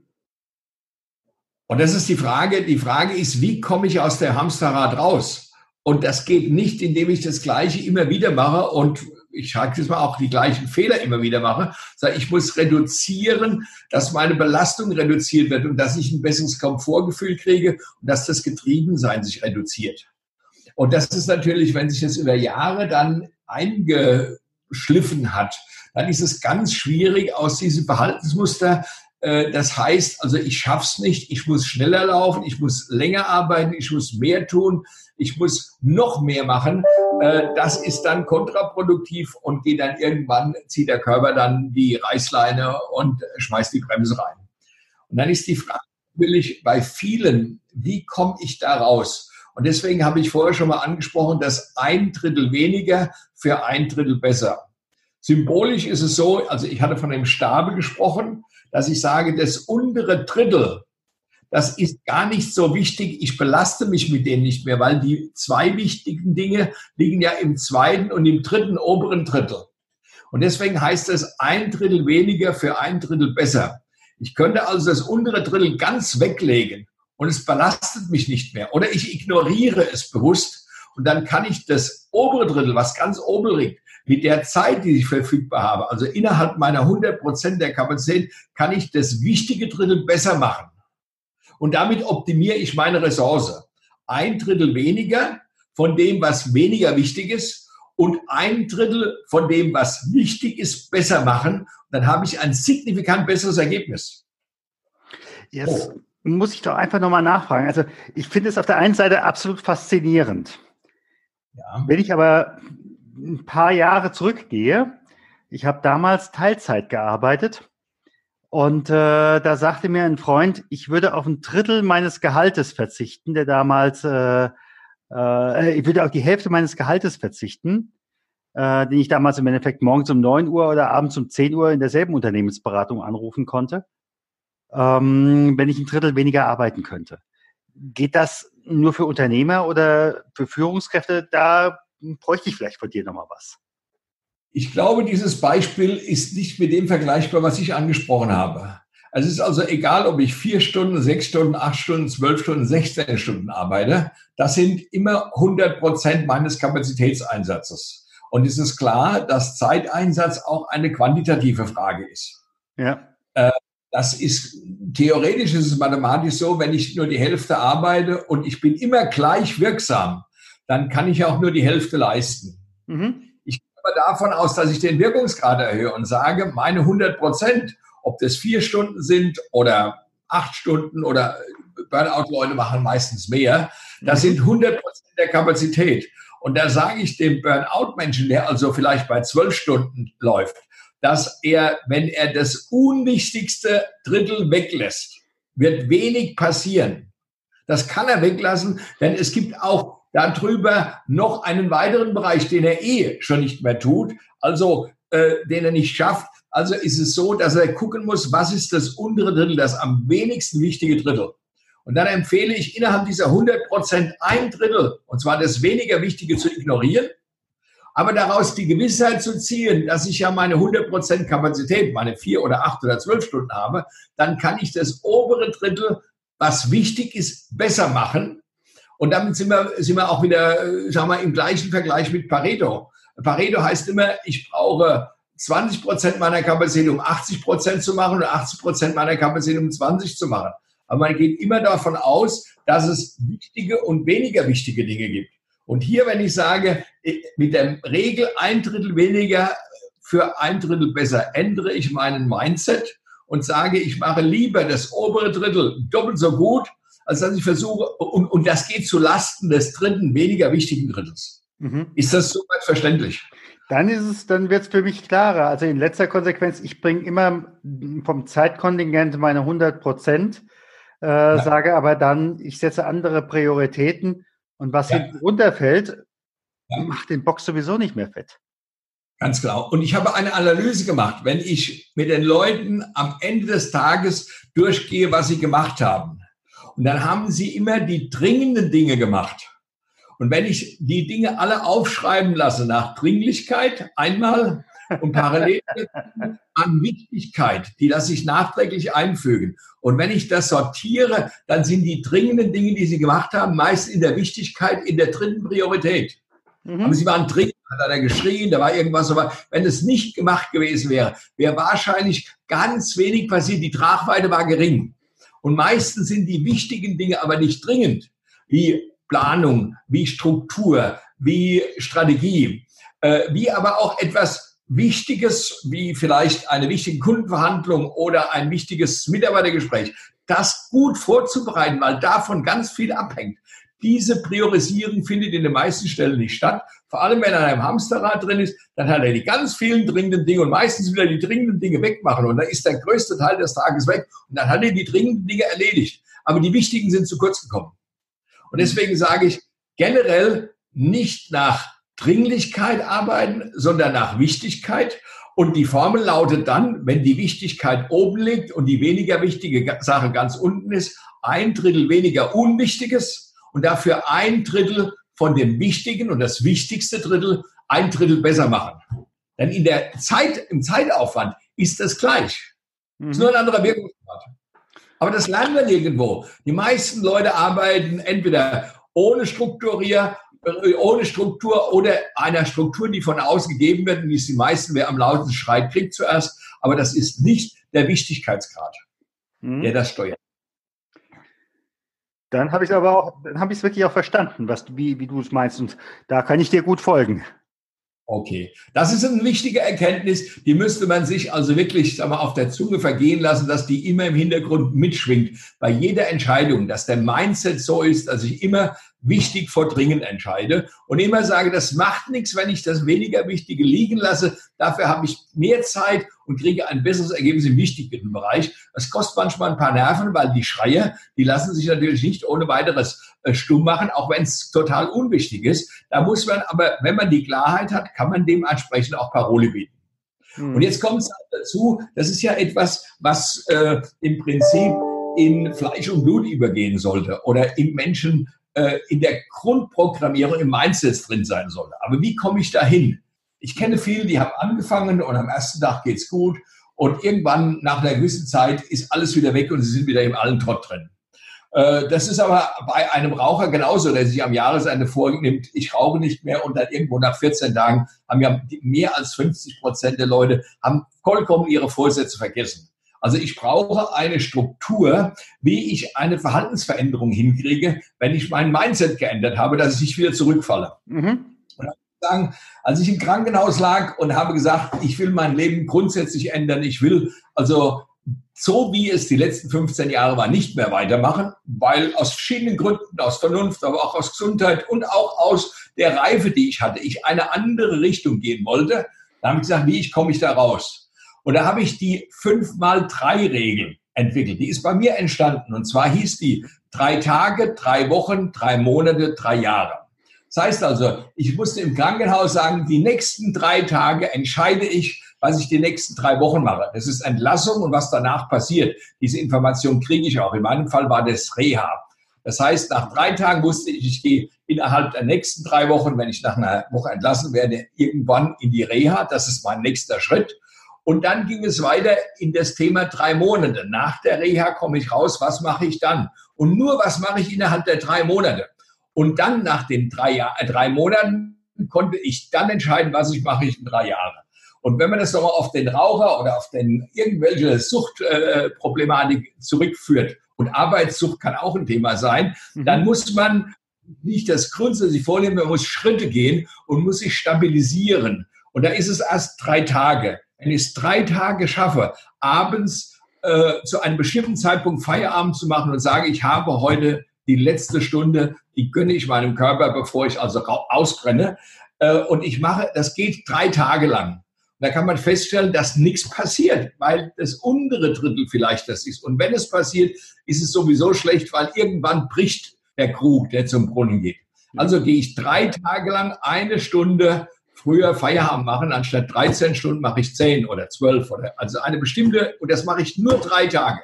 Und das ist die Frage. Die Frage ist, wie komme ich aus der Hamsterrad raus? Und das geht nicht, indem ich das Gleiche immer wieder mache und ich sage jetzt mal auch die gleichen Fehler immer wieder mache. Sage, ich muss reduzieren, dass meine Belastung reduziert wird und dass ich ein besseres Komfortgefühl kriege und dass das Getriebensein sich reduziert. Und das ist natürlich, wenn sich das über Jahre dann eingeschliffen hat, dann ist es ganz schwierig, aus diesem Verhaltensmuster das heißt, also ich schaff's nicht, ich muss schneller laufen, ich muss länger arbeiten, ich muss mehr tun, ich muss noch mehr machen. Äh, das ist dann kontraproduktiv und geht dann irgendwann, zieht der Körper dann die Reißleine und schmeißt die Bremse rein. Und dann ist die Frage natürlich bei vielen, wie komme ich da raus? Und deswegen habe ich vorher schon mal angesprochen, dass ein Drittel weniger für ein Drittel besser. Symbolisch ist es so, also ich hatte von dem Stabe gesprochen, dass ich sage, das untere Drittel, das ist gar nicht so wichtig. Ich belaste mich mit denen nicht mehr, weil die zwei wichtigen Dinge liegen ja im zweiten und im dritten oberen Drittel. Und deswegen heißt es ein Drittel weniger für ein Drittel besser. Ich könnte also das untere Drittel ganz weglegen und es belastet mich nicht mehr. Oder ich ignoriere es bewusst und dann kann ich das obere Drittel, was ganz oben liegt, mit der Zeit, die ich verfügbar habe, also innerhalb meiner 100 Prozent der Kapazität, kann ich das wichtige Drittel besser machen. Und damit optimiere ich meine Ressource. Ein Drittel weniger von dem, was weniger wichtig ist und ein Drittel von dem, was wichtig ist, besser machen. Dann habe ich ein signifikant besseres Ergebnis. Jetzt oh. muss ich doch einfach nochmal nachfragen. Also ich finde es auf der einen Seite absolut faszinierend. Ja. Wenn ich aber ein paar Jahre zurückgehe, ich habe damals Teilzeit gearbeitet und äh, da sagte mir ein Freund, ich würde auf ein Drittel meines Gehaltes verzichten, der damals, äh, äh, ich würde auf die Hälfte meines Gehaltes verzichten, äh, den ich damals im Endeffekt morgens um neun Uhr oder abends um zehn Uhr in derselben Unternehmensberatung anrufen konnte, ähm, wenn ich ein Drittel weniger arbeiten könnte. Geht das nur für Unternehmer oder für Führungskräfte? Da bräuchte ich vielleicht von dir nochmal was. Ich glaube, dieses Beispiel ist nicht mit dem vergleichbar, was ich angesprochen habe. Also es ist also egal, ob ich vier Stunden, sechs Stunden, acht Stunden, zwölf Stunden, 16 Stunden arbeite. Das sind immer 100 Prozent meines Kapazitätseinsatzes. Und es ist klar, dass Zeiteinsatz auch eine quantitative Frage ist. Ja. Äh, das ist theoretisch ist es mathematisch so, wenn ich nur die Hälfte arbeite und ich bin immer gleich wirksam, dann kann ich auch nur die Hälfte leisten. Mhm. Ich gehe aber davon aus, dass ich den Wirkungsgrad erhöhe und sage, meine 100 Prozent, ob das vier Stunden sind oder acht Stunden oder Burnout-Leute machen meistens mehr, das mhm. sind 100 Prozent der Kapazität. Und da sage ich dem Burnout-Menschen, der also vielleicht bei zwölf Stunden läuft, dass er, wenn er das unwichtigste Drittel weglässt, wird wenig passieren. Das kann er weglassen, denn es gibt auch darüber noch einen weiteren Bereich, den er eh schon nicht mehr tut, also äh, den er nicht schafft. Also ist es so, dass er gucken muss, was ist das untere Drittel, das am wenigsten wichtige Drittel. Und dann empfehle ich innerhalb dieser 100 Prozent ein Drittel, und zwar das weniger Wichtige zu ignorieren Aber daraus die Gewissheit zu ziehen, dass ich ja meine 100% Kapazität, meine vier oder acht oder zwölf Stunden habe, dann kann ich das obere Drittel, was wichtig ist, besser machen. Und damit sind wir, sind wir auch wieder, äh, sagen wir, im gleichen Vergleich mit Pareto. Pareto heißt immer, ich brauche 20 Prozent meiner Kapazität, um 80 Prozent zu machen und 80 Prozent meiner Kapazität, um 20 zu machen. Aber man geht immer davon aus, dass es wichtige und weniger wichtige Dinge gibt. Und hier, wenn ich sage, mit der Regel ein Drittel weniger für ein Drittel besser, ändere ich meinen Mindset und sage, ich mache lieber das obere Drittel doppelt so gut, als dass ich versuche, und, und das geht zu Lasten des dritten, weniger wichtigen Drittels. Mhm. Ist das soweit verständlich? Dann ist es, dann wird es für mich klarer. Also in letzter Konsequenz, ich bringe immer vom Zeitkontingent meine 100 Prozent, äh, ja. sage aber dann, ich setze andere Prioritäten und was ja. hinten runterfällt, ja. macht den Box sowieso nicht mehr fett. Ganz genau. Und ich habe eine Analyse gemacht, wenn ich mit den Leuten am Ende des Tages durchgehe, was sie gemacht haben. Und dann haben sie immer die dringenden Dinge gemacht. Und wenn ich die Dinge alle aufschreiben lasse nach Dringlichkeit einmal und parallel an Wichtigkeit, die lasse ich nachträglich einfügen. Und wenn ich das sortiere, dann sind die dringenden Dinge, die Sie gemacht haben, meist in der Wichtigkeit in der dritten Priorität. Mhm. Aber sie waren dringend, hat einer geschrien, da war irgendwas, aber wenn es nicht gemacht gewesen wäre, wäre wahrscheinlich ganz wenig passiert. Die Tragweite war gering. Und meistens sind die wichtigen Dinge aber nicht dringend, wie Planung, wie Struktur, wie Strategie, äh, wie aber auch etwas Wichtiges, wie vielleicht eine wichtige Kundenverhandlung oder ein wichtiges Mitarbeitergespräch, das gut vorzubereiten, weil davon ganz viel abhängt. Diese Priorisierung findet in den meisten Stellen nicht statt. Vor allem, wenn er in einem Hamsterrad drin ist, dann hat er die ganz vielen dringenden Dinge und meistens will er die dringenden Dinge wegmachen und dann ist der größte Teil des Tages weg und dann hat er die dringenden Dinge erledigt. Aber die wichtigen sind zu kurz gekommen. Und deswegen sage ich generell nicht nach Dringlichkeit arbeiten, sondern nach Wichtigkeit. Und die Formel lautet dann, wenn die Wichtigkeit oben liegt und die weniger wichtige Sache ganz unten ist, ein Drittel weniger Unwichtiges und dafür ein Drittel von dem Wichtigen und das wichtigste Drittel ein Drittel besser machen. Denn in der Zeit, im Zeitaufwand ist das gleich. Mhm. ist nur ein anderer Wirkungsgrad. Aber das lernen wir nirgendwo. Die meisten Leute arbeiten entweder ohne Strukturier, äh, ohne Struktur oder einer Struktur, die von außen gegeben wird. Und die die meisten, wer am lautesten schreit, kriegt zuerst. Aber das ist nicht der Wichtigkeitsgrad, mhm. der das steuert. Dann habe ich es aber auch, dann habe ich es wirklich auch verstanden, was, wie, wie du es meinst. Und da kann ich dir gut folgen. Okay, das ist eine wichtige Erkenntnis, die müsste man sich also wirklich sag mal, auf der Zunge vergehen lassen, dass die immer im Hintergrund mitschwingt bei jeder Entscheidung, dass der Mindset so ist, dass ich immer wichtig vor dringend entscheide und immer sage, das macht nichts, wenn ich das weniger Wichtige liegen lasse. Dafür habe ich mehr Zeit und kriege ein besseres Ergebnis im wichtigen Bereich. Das kostet manchmal ein paar Nerven, weil die Schreier, die lassen sich natürlich nicht ohne weiteres äh, stumm machen, auch wenn es total unwichtig ist. Da muss man aber, wenn man die Klarheit hat, kann man dementsprechend auch Parole bieten. Hm. Und jetzt kommt es dazu, das ist ja etwas, was äh, im Prinzip in Fleisch und Blut übergehen sollte oder im Menschen äh, in der Grundprogrammierung im Mindset drin sein sollte. Aber wie komme ich dahin? Ich kenne viele, die haben angefangen und am ersten Tag geht's gut und irgendwann nach einer gewissen Zeit ist alles wieder weg und sie sind wieder im allen Trott drin. Äh, das ist aber bei einem Raucher genauso, der sich am Jahresende vornimmt, ich rauche nicht mehr und dann irgendwo nach 14 Tagen haben ja mehr als 50 Prozent der Leute haben vollkommen ihre Vorsätze vergessen. Also ich brauche eine Struktur, wie ich eine Verhaltensveränderung hinkriege, wenn ich mein Mindset geändert habe, dass ich nicht wieder zurückfalle. Mhm. Sagen, als ich im Krankenhaus lag und habe gesagt, ich will mein Leben grundsätzlich ändern, ich will also so wie es die letzten 15 Jahre war, nicht mehr weitermachen, weil aus verschiedenen Gründen, aus Vernunft, aber auch aus Gesundheit und auch aus der Reife, die ich hatte, ich eine andere Richtung gehen wollte. Da habe ich gesagt, wie ich komme ich da raus? Und da habe ich die 5 mal 3 Regel entwickelt. Die ist bei mir entstanden. Und zwar hieß die drei Tage, drei Wochen, drei Monate, drei Jahre. Das heißt also, ich musste im Krankenhaus sagen, die nächsten drei Tage entscheide ich, was ich die nächsten drei Wochen mache. Das ist Entlassung und was danach passiert. Diese Information kriege ich auch. In meinem Fall war das Reha. Das heißt, nach drei Tagen wusste ich, ich gehe innerhalb der nächsten drei Wochen, wenn ich nach einer Woche entlassen werde, irgendwann in die Reha. Das ist mein nächster Schritt. Und dann ging es weiter in das Thema drei Monate. Nach der Reha komme ich raus, was mache ich dann? Und nur was mache ich innerhalb der drei Monate? Und dann nach den drei, Jahr, äh, drei Monaten konnte ich dann entscheiden, was ich mache ich in drei Jahren. Und wenn man das nochmal auf den Raucher oder auf den irgendwelche Suchtproblematik äh, zurückführt, und Arbeitssucht kann auch ein Thema sein, mhm. dann muss man nicht das grundsätzlich vornehmen, man muss Schritte gehen und muss sich stabilisieren. Und da ist es erst drei Tage. Wenn ich es drei Tage schaffe, abends äh, zu einem bestimmten Zeitpunkt Feierabend zu machen und sage, ich habe heute die letzte Stunde, die gönne ich meinem Körper, bevor ich also ausbrenne. Äh, und ich mache, das geht drei Tage lang. Da kann man feststellen, dass nichts passiert, weil das untere Drittel vielleicht das ist. Und wenn es passiert, ist es sowieso schlecht, weil irgendwann bricht der Krug, der zum Brunnen geht. Also gehe ich drei Tage lang eine Stunde früher Feierabend machen, anstatt 13 Stunden mache ich 10 oder 12 oder also eine bestimmte, und das mache ich nur drei Tage.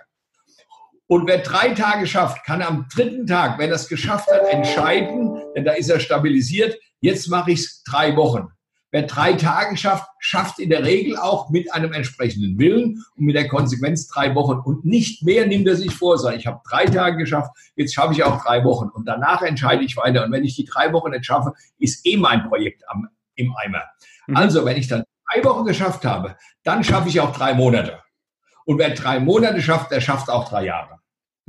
Und wer drei Tage schafft, kann am dritten Tag, wenn er es geschafft hat, entscheiden, denn da ist er stabilisiert, jetzt mache ich es drei Wochen. Wer drei Tage schafft, schafft in der Regel auch mit einem entsprechenden Willen und mit der Konsequenz drei Wochen. Und nicht mehr nimmt er sich vor, sondern ich habe drei Tage geschafft, jetzt schaffe ich auch drei Wochen. Und danach entscheide ich weiter. Und wenn ich die drei Wochen nicht schaffe, ist eh mein Projekt am, im Eimer. Mhm. Also, wenn ich dann drei Wochen geschafft habe, dann schaffe ich auch drei Monate. Und wer drei Monate schafft, der schafft auch drei Jahre.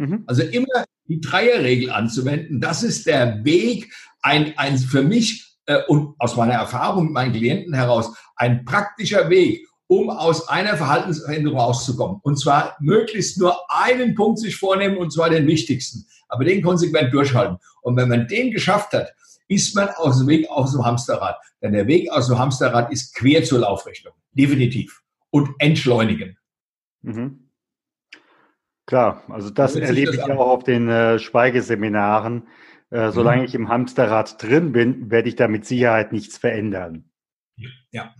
Mhm. Also immer die Dreierregel anzuwenden, das ist der Weg, ein, ein für mich äh, und aus meiner Erfahrung mit meinen Klienten heraus ein praktischer Weg, um aus einer Verhaltensveränderung rauszukommen. Und zwar möglichst nur einen Punkt sich vornehmen, und zwar den wichtigsten, aber den konsequent durchhalten. Und wenn man den geschafft hat, ist man aus dem Weg aus dem Hamsterrad. Denn der Weg aus dem Hamsterrad ist quer zur Laufrichtung. Definitiv. Und entschleunigen. Mhm. Klar, also das erlebe ich ja auch auf den äh, Schweigeseminaren, äh, solange mhm. ich im Hamsterrad drin bin, werde ich da mit Sicherheit nichts verändern. Ja.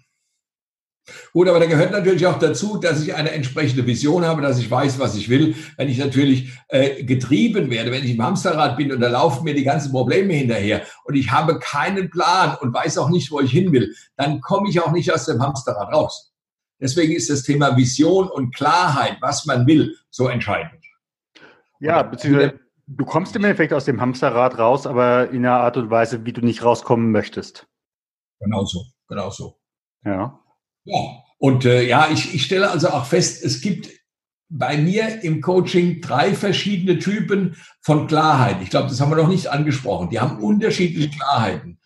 Gut, aber da gehört natürlich auch dazu, dass ich eine entsprechende Vision habe, dass ich weiß, was ich will. Wenn ich natürlich äh, getrieben werde, wenn ich im Hamsterrad bin und da laufen mir die ganzen Probleme hinterher und ich habe keinen Plan und weiß auch nicht, wo ich hin will, dann komme ich auch nicht aus dem Hamsterrad raus. Deswegen ist das Thema Vision und Klarheit, was man will, so entscheidend. Ja, beziehungsweise Du kommst im Endeffekt aus dem Hamsterrad raus, aber in einer Art und Weise, wie du nicht rauskommen möchtest. Genau so, genau so. Ja. Ja, und äh, ja, ich, ich stelle also auch fest, es gibt bei mir im Coaching drei verschiedene Typen von Klarheit. Ich glaube, das haben wir noch nicht angesprochen. Die haben unterschiedliche Klarheiten.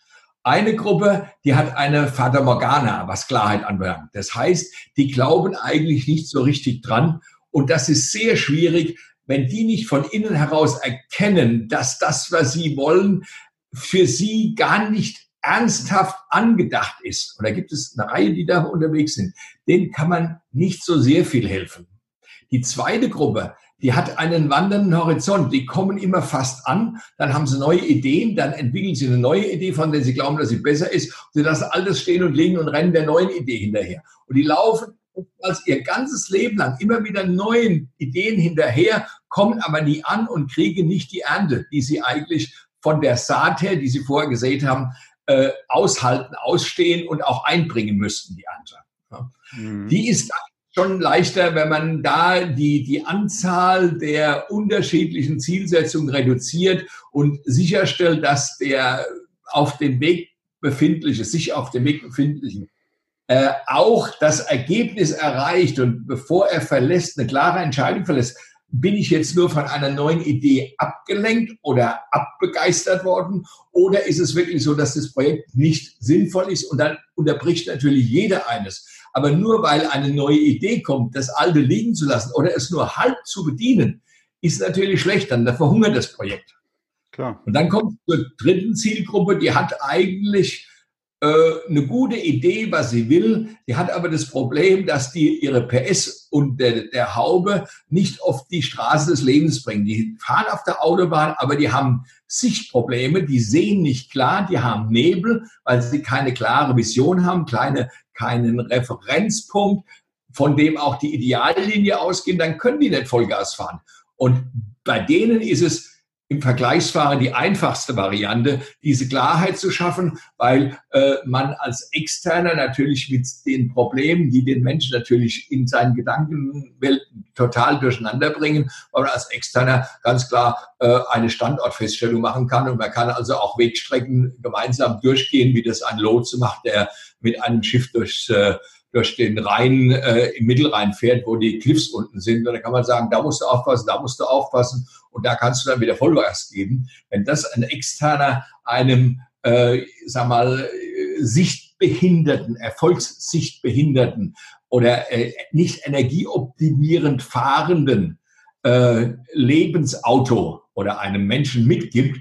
Eine Gruppe, die hat eine Fata Morgana, was Klarheit anbelangt. Das heißt, die glauben eigentlich nicht so richtig dran. Und das ist sehr schwierig, wenn die nicht von innen heraus erkennen, dass das, was sie wollen, für sie gar nicht ernsthaft angedacht ist, und da gibt es eine Reihe, die da unterwegs sind, denen kann man nicht so sehr viel helfen. Die zweite Gruppe, die hat einen wandernden Horizont, die kommen immer fast an, dann haben sie neue Ideen, dann entwickeln sie eine neue Idee, von der sie glauben, dass sie besser ist, sie lassen alles stehen und liegen und rennen der neuen Idee hinterher. Und die laufen als ihr ganzes Leben lang immer wieder neuen Ideen hinterher, kommen aber nie an und kriegen nicht die Ernte, die sie eigentlich von der Saat her, die sie vorher gesät haben, äh, aushalten, ausstehen und auch einbringen müssten, die Ernte. Ja. Mhm. Die ist schon leichter, wenn man da die, die Anzahl der unterschiedlichen Zielsetzungen reduziert und sicherstellt, dass der auf dem Weg befindliche, sich auf dem Weg befindlichen äh, auch das Ergebnis erreicht und bevor er verlässt, eine klare Entscheidung verlässt, bin ich jetzt nur von einer neuen Idee abgelenkt oder abbegeistert worden oder ist es wirklich so, dass das Projekt nicht sinnvoll ist und dann unterbricht natürlich jeder eines. Aber nur weil eine neue Idee kommt, das alte liegen zu lassen oder es nur halb zu bedienen, ist natürlich schlecht, dann verhungert das Projekt. Klar. Und dann kommt zur dritten Zielgruppe, die hat eigentlich äh, eine gute Idee, was sie will. Die hat aber das Problem, dass die ihre PS und der, der Haube nicht auf die Straße des Lebens bringen. Die fahren auf der Autobahn, aber die haben Sichtprobleme, die sehen nicht klar, die haben Nebel, weil sie keine klare Vision haben, kleine, keinen Referenzpunkt, von dem auch die Ideallinie ausgehen, dann können die nicht Vollgas fahren. Und bei denen ist es im Vergleichsfahren die einfachste Variante, diese Klarheit zu schaffen, weil äh, man als Externer natürlich mit den Problemen, die den Menschen natürlich in seinen Gedankenwelten total durcheinander bringen, man als Externer ganz klar äh, eine Standortfeststellung machen kann und man kann also auch Wegstrecken gemeinsam durchgehen, wie das ein Lotse macht, der mit einem Schiff durchs äh, durch den Rhein äh, im Mittelrhein fährt, wo die Cliffs unten sind. Und da kann man sagen, da musst du aufpassen, da musst du aufpassen und da kannst du dann wieder Vollgas geben. Wenn das ein externer einem, äh, sag mal, Sichtbehinderten, Erfolgssichtbehinderten oder äh, nicht energieoptimierend fahrenden äh, Lebensauto oder einem Menschen mitgibt,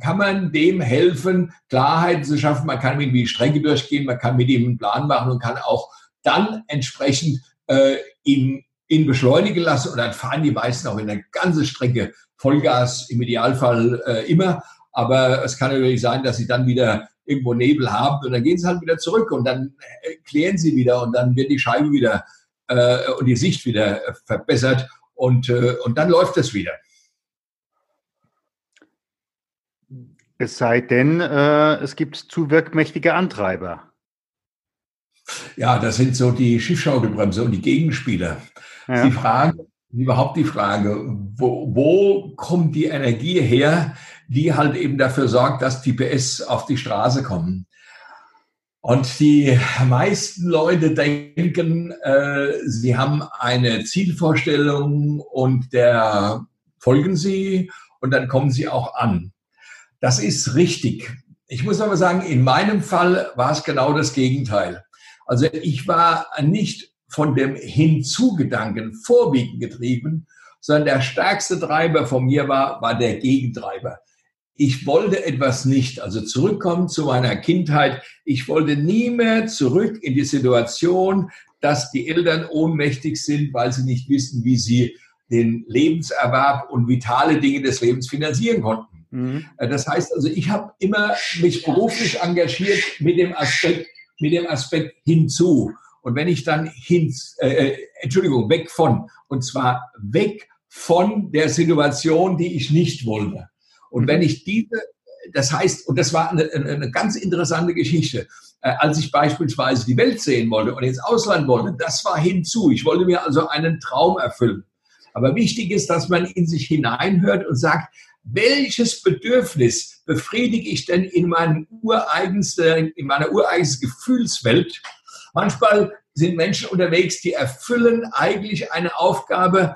kann man dem helfen, Klarheit zu schaffen. Man kann mit ihm die Strecke durchgehen, man kann mit ihm einen Plan machen und kann auch dann entsprechend äh, ihn, ihn beschleunigen lassen und dann fahren die meisten auch in der ganzen Strecke Vollgas, im Idealfall äh, immer. Aber es kann natürlich sein, dass sie dann wieder irgendwo Nebel haben und dann gehen sie halt wieder zurück und dann äh, klären sie wieder und dann wird die Scheibe wieder äh, und die Sicht wieder verbessert und, äh, und dann läuft es wieder. Es sei denn, äh, es gibt zu wirkmächtige Antreiber. Ja, das sind so die Schiffschaukelbremse und die Gegenspieler. Ja. Die Frage, überhaupt die Frage, wo, wo kommt die Energie her, die halt eben dafür sorgt, dass die PS auf die Straße kommen. Und die meisten Leute denken, äh, sie haben eine Zielvorstellung und der folgen sie und dann kommen sie auch an. Das ist richtig. Ich muss aber sagen, in meinem Fall war es genau das Gegenteil. Also ich war nicht von dem Hinzugedanken vorwiegend getrieben, sondern der stärkste Treiber von mir war, war der Gegentreiber. Ich wollte etwas nicht, also zurückkommen zu meiner Kindheit. Ich wollte nie mehr zurück in die Situation, dass die Eltern ohnmächtig sind, weil sie nicht wissen, wie sie den Lebenserwerb und vitale Dinge des Lebens finanzieren konnten. Mhm. Das heißt also, ich habe immer mich beruflich engagiert mit dem Aspekt, mit dem Aspekt hinzu. Und wenn ich dann hin, äh, äh, Entschuldigung, weg von, und zwar weg von der Situation, die ich nicht wollte. Und wenn ich diese, das heißt, und das war eine, eine ganz interessante Geschichte, äh, als ich beispielsweise die Welt sehen wollte und ins Ausland wollte, das war hinzu. Ich wollte mir also einen Traum erfüllen. Aber wichtig ist, dass man in sich hineinhört und sagt, welches Bedürfnis befriedige ich denn in, meinem ureigensten, in meiner ureigensten Gefühlswelt? Manchmal sind Menschen unterwegs, die erfüllen eigentlich eine Aufgabe,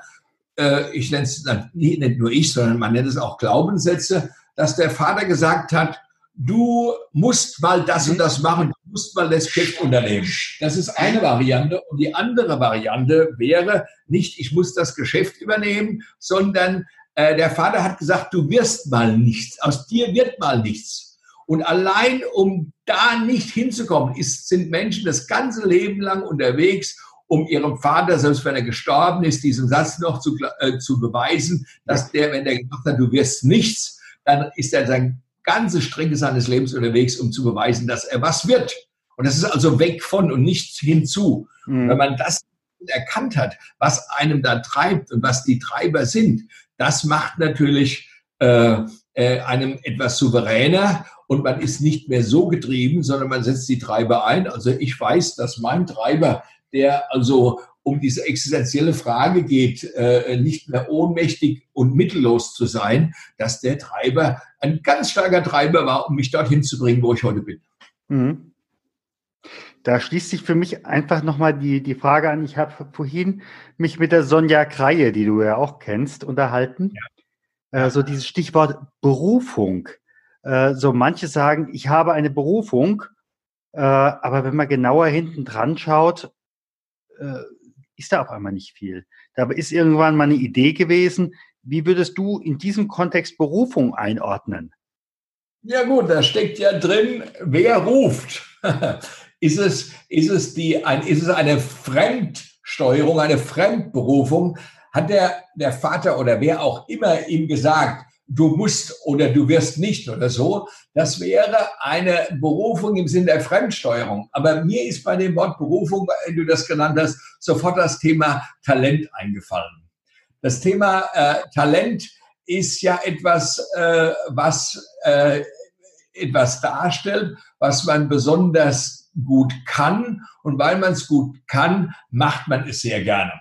äh, ich nenne es nicht nur ich, sondern man nennt es auch Glaubenssätze, dass der Vater gesagt hat, du musst mal das und das machen, du musst mal das Geschäft unternehmen. Das ist eine Variante. Und die andere Variante wäre nicht, ich muss das Geschäft übernehmen, sondern äh, der Vater hat gesagt, du wirst mal nichts, aus dir wird mal nichts. Und allein um da nicht hinzukommen, ist, sind Menschen das ganze Leben lang unterwegs, um ihrem Vater, selbst wenn er gestorben ist, diesen Satz noch zu, äh, zu beweisen, dass der, wenn der gesagt hat, du wirst nichts, dann ist er sein ganze Strecke seines Lebens unterwegs, um zu beweisen, dass er was wird. Und das ist also weg von und nicht hinzu. Mhm. Wenn man das erkannt hat, was einem da treibt und was die Treiber sind, das macht natürlich äh, äh, einem etwas souveräner und man ist nicht mehr so getrieben, sondern man setzt die Treiber ein. Also ich weiß, dass mein Treiber, der also um diese existenzielle Frage geht, äh, nicht mehr ohnmächtig und mittellos zu sein, dass der Treiber ein ganz starker Treiber war, um mich dorthin zu bringen, wo ich heute bin. Mhm. Da schließt sich für mich einfach nochmal die, die Frage an. Ich habe vorhin mich mit der Sonja Kreie, die du ja auch kennst, unterhalten. Ja. Äh, so dieses Stichwort Berufung. Äh, so manche sagen, ich habe eine Berufung, äh, aber wenn man genauer hinten dran schaut, äh, ist da auf einmal nicht viel. Da ist irgendwann mal eine Idee gewesen. Wie würdest du in diesem Kontext Berufung einordnen? Ja gut, da steckt ja drin, wer ruft. Ist es, ist es, die, ein, ist es eine Fremdsteuerung, eine Fremdberufung? Hat der, der Vater oder wer auch immer ihm gesagt, du musst oder du wirst nicht oder so? Das wäre eine Berufung im Sinne der Fremdsteuerung. Aber mir ist bei dem Wort Berufung, weil du das genannt hast, sofort das Thema Talent eingefallen. Das Thema äh, Talent ist ja etwas, äh, was äh, etwas darstellt, was man besonders gut kann. Und weil man es gut kann, macht man es sehr gerne.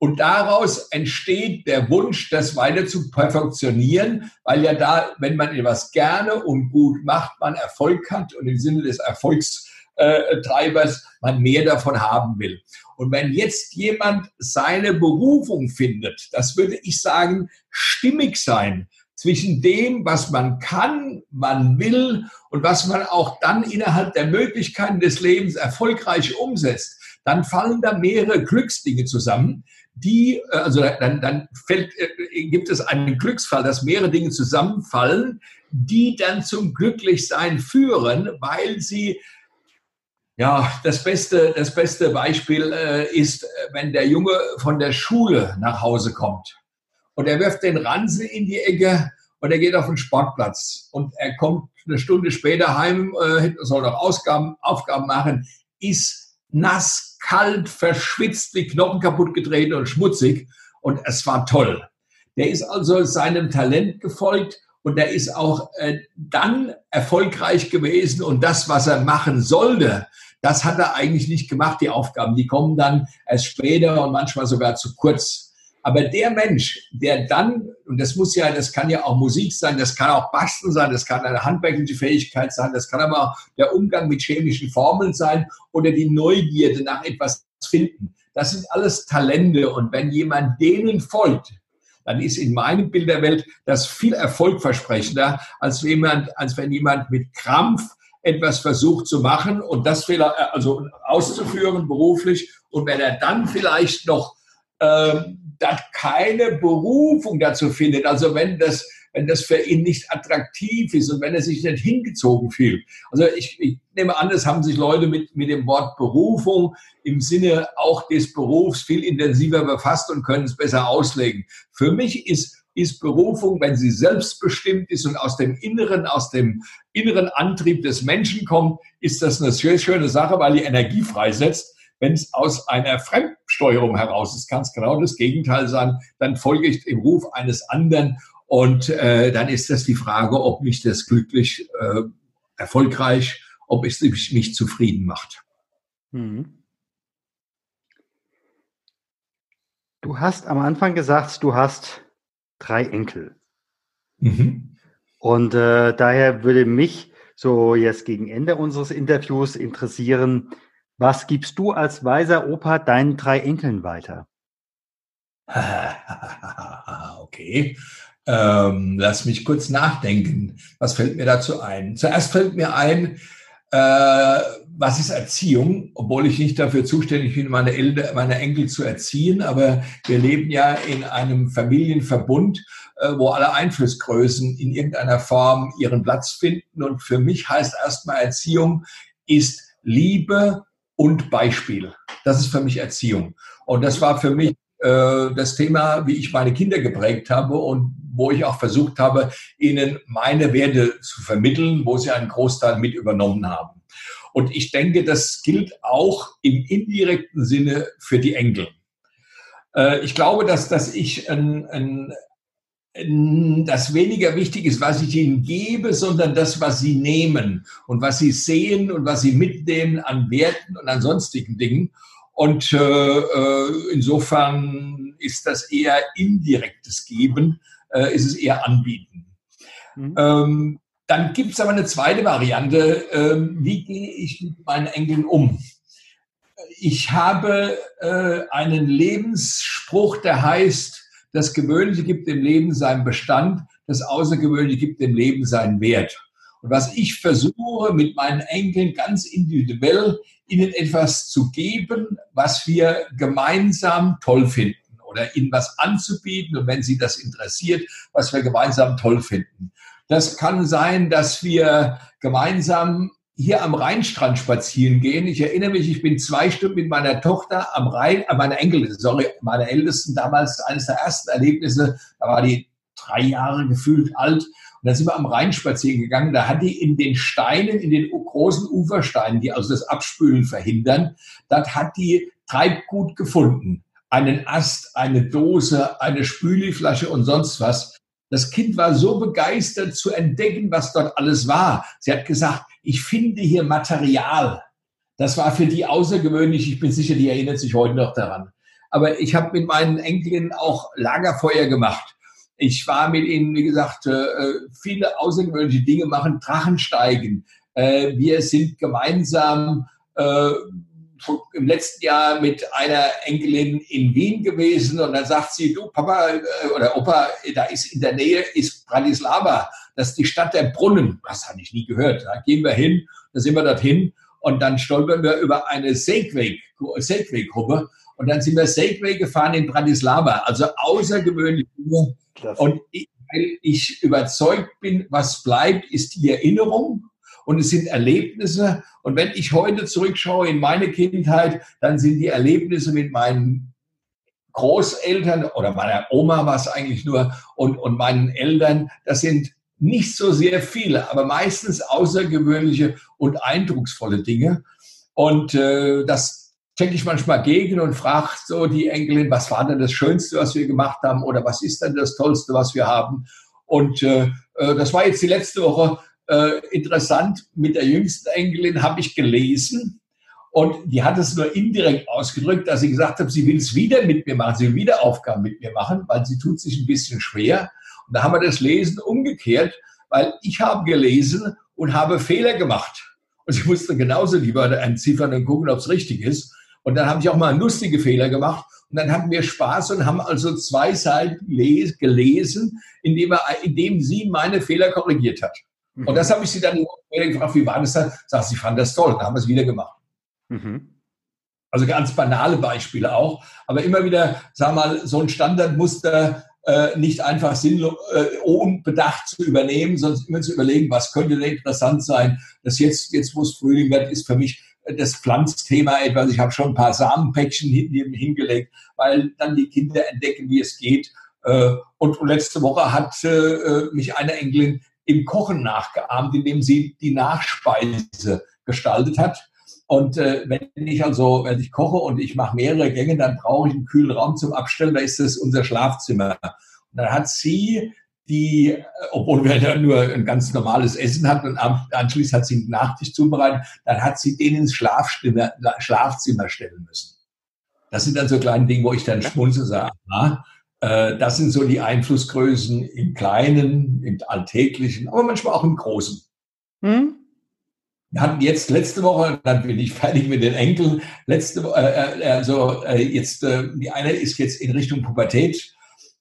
Und daraus entsteht der Wunsch, das weiter zu perfektionieren, weil ja da, wenn man etwas gerne und gut macht, man Erfolg hat und im Sinne des Erfolgstreibers man mehr davon haben will. Und wenn jetzt jemand seine Berufung findet, das würde ich sagen, stimmig sein zwischen dem, was man kann, man will und was man auch dann innerhalb der Möglichkeiten des Lebens erfolgreich umsetzt, dann fallen da mehrere Glücksdinge zusammen, die, äh, also dann, dann fällt, äh, gibt es einen Glücksfall, dass mehrere Dinge zusammenfallen, die dann zum Glücklichsein führen, weil sie ja, das beste, das beste Beispiel äh, ist, wenn der Junge von der Schule nach Hause kommt. Und er wirft den Ransen in die Ecke und er geht auf den Sportplatz. Und er kommt eine Stunde später heim, äh, soll noch Ausgaben, Aufgaben machen, ist nass, kalt, verschwitzt, die Knochen kaputt getreten und schmutzig und es war toll. Der ist also seinem Talent gefolgt und der ist auch äh, dann erfolgreich gewesen und das, was er machen sollte, das hat er eigentlich nicht gemacht, die Aufgaben. Die kommen dann erst später und manchmal sogar zu kurz. Aber der Mensch, der dann, und das muss ja, das kann ja auch Musik sein, das kann auch Basteln sein, das kann eine handwerkliche Fähigkeit sein, das kann aber auch der Umgang mit chemischen Formeln sein oder die Neugierde nach etwas finden. Das sind alles Talente. Und wenn jemand denen folgt, dann ist in meinem Bild der Welt das viel erfolgversprechender, als, jemand, als wenn jemand mit Krampf etwas versucht zu machen und das äh, also auszuführen beruflich. Und wenn er dann vielleicht noch ähm, da keine Berufung dazu findet, also wenn das, wenn das für ihn nicht attraktiv ist und wenn er sich nicht hingezogen fühlt. Also ich, ich nehme an, es haben sich Leute mit, mit dem Wort Berufung im Sinne auch des Berufs viel intensiver befasst und können es besser auslegen. Für mich ist ist Berufung, wenn sie selbstbestimmt ist und aus dem Inneren, aus dem inneren Antrieb des Menschen kommt, ist das eine sehr schöne Sache, weil die Energie freisetzt. Wenn es aus einer Fremdsteuerung heraus ist, kann es genau das Gegenteil sein. Dann folge ich dem Ruf eines anderen und äh, dann ist das die Frage, ob mich das glücklich, äh, erfolgreich, ob es mich, mich zufrieden macht. Mhm. Du hast am Anfang gesagt, du hast drei Enkel. Mhm. Und äh, daher würde mich so jetzt gegen Ende unseres Interviews interessieren, was gibst du als weiser Opa deinen drei Enkeln weiter? okay. Ähm, lass mich kurz nachdenken. Was fällt mir dazu ein? Zuerst fällt mir ein, äh, was ist Erziehung, obwohl ich nicht dafür zuständig bin, meine, Eltern, meine Enkel zu erziehen, aber wir leben ja in einem Familienverbund, äh, wo alle Einflussgrößen in irgendeiner Form ihren Platz finden. Und für mich heißt erstmal Erziehung ist Liebe und Beispiel. Das ist für mich Erziehung. Und das war für mich äh, das Thema, wie ich meine Kinder geprägt habe und wo ich auch versucht habe, ihnen meine Werte zu vermitteln, wo sie einen Großteil mit übernommen haben. Und ich denke, das gilt auch im indirekten Sinne für die Enkel. Äh, ich glaube, dass, dass ich ein, ein, das weniger wichtig ist, was ich ihnen gebe, sondern das, was sie nehmen und was sie sehen und was sie mitnehmen an Werten und an sonstigen Dingen. Und äh, äh insofern ist das eher indirektes Geben, äh, ist es eher Anbieten. Mhm. Ähm, dann gibt es aber eine zweite Variante. Ähm, wie gehe ich mit meinen Enkeln um? Ich habe äh, einen Lebensspruch, der heißt, das Gewöhnliche gibt dem Leben seinen Bestand, das Außergewöhnliche gibt dem Leben seinen Wert. Und was ich versuche mit meinen Enkeln ganz individuell, ihnen etwas zu geben, was wir gemeinsam toll finden oder ihnen was anzubieten und wenn sie das interessiert, was wir gemeinsam toll finden. Das kann sein, dass wir gemeinsam hier am Rheinstrand spazieren gehen. Ich erinnere mich, ich bin zwei Stunden mit meiner Tochter am Rhein, äh, meiner Enkel, sorry, meiner Ältesten, damals eines der ersten Erlebnisse, da war die drei Jahre gefühlt alt. Und dann sind wir am Rhein spazieren gegangen. Da hat die in den Steinen, in den großen Ufersteinen, die also das Abspülen verhindern, dort hat die Treibgut gefunden. Einen Ast, eine Dose, eine Spüliflasche und sonst was. Das Kind war so begeistert zu entdecken, was dort alles war. Sie hat gesagt, ich finde hier Material. Das war für die außergewöhnlich. Ich bin sicher, die erinnert sich heute noch daran. Aber ich habe mit meinen Enkeln auch Lagerfeuer gemacht. Ich war mit ihnen, wie gesagt, äh, viele außergewöhnliche Dinge machen, Drachen steigen. Äh, wir sind gemeinsam äh, im letzten Jahr mit einer Enkelin in Wien gewesen und dann sagt sie, du Papa oder Opa, da ist in der Nähe ist Bratislava, das ist die Stadt der Brunnen. Das habe ich nie gehört. Da gehen wir hin, da sind wir dorthin und dann stolpern wir über eine Segway-Gruppe Segway und dann sind wir Segway gefahren in Bratislava. Also außergewöhnlich. Und ich, weil ich überzeugt bin, was bleibt, ist die Erinnerung und es sind Erlebnisse. Und wenn ich heute zurückschaue in meine Kindheit, dann sind die Erlebnisse mit meinen Großeltern oder meiner Oma war es eigentlich nur und, und meinen Eltern, das sind nicht so sehr viele, aber meistens außergewöhnliche und eindrucksvolle Dinge. Und äh, das checke ich manchmal gegen und frage so die Enkelin, was war denn das Schönste, was wir gemacht haben oder was ist denn das Tollste, was wir haben? Und äh, äh das war jetzt die letzte Woche äh, interessant. Mit der jüngsten Enkelin habe ich gelesen und die hat es nur indirekt ausgedrückt, dass sie gesagt hat, sie will es wieder mit mir machen, sie will wieder Aufgaben mit mir machen, weil sie tut sich ein bisschen schwer. Und da haben wir das Lesen umgekehrt, weil ich habe gelesen und habe Fehler gemacht. Und sie musste genauso die Wörter entziffern und gucken, ob es richtig ist. Und dann habe ich auch mal lustige Fehler gemacht. Und dann hatten wir Spaß und haben also zwei Seiten gelesen, indem, er, indem sie meine Fehler korrigiert hat. Und das habe ich sie dann gefragt, wie war das dann? Sagt sie, fand das toll. Dann haben wir es wieder gemacht. Mhm. Also ganz banale Beispiele auch. Aber immer wieder, sag mal, so ein Standardmuster äh, nicht einfach sinnlos, äh, unbedacht zu übernehmen, sondern immer zu überlegen, was könnte denn interessant sein. Das jetzt, jetzt wo es Frühling wird, ist für mich das Pflanzthema etwas. Ich habe schon ein paar Samenpäckchen hin, hingelegt, weil dann die Kinder entdecken, wie es geht. Äh, und letzte Woche hat äh, mich eine Enkelin im Kochen nachgeahmt, indem sie die Nachspeise gestaltet hat. Und äh, wenn ich also, wenn ich koche und ich mache mehrere Gänge, dann brauche ich einen kühlen Raum zum Abstellen. Da ist das unser Schlafzimmer. Und dann hat sie die, obwohl wir ja nur ein ganz normales Essen hatten und anschließend hat sie einen Nachtisch zubereitet, dann hat sie den ins Schlafzimmer, Schlafzimmer stellen müssen. Das sind dann so kleine Dinge, wo ich dann schmunze sage, äh, das sind so die Einflussgrößen im Kleinen, im Alltäglichen, aber manchmal auch im Großen. Hm? Wir hatten jetzt letzte Woche, dann bin ich fertig mit den Enkeln, letzte äh, äh, also äh, jetzt, äh, die eine ist jetzt in Richtung Pubertät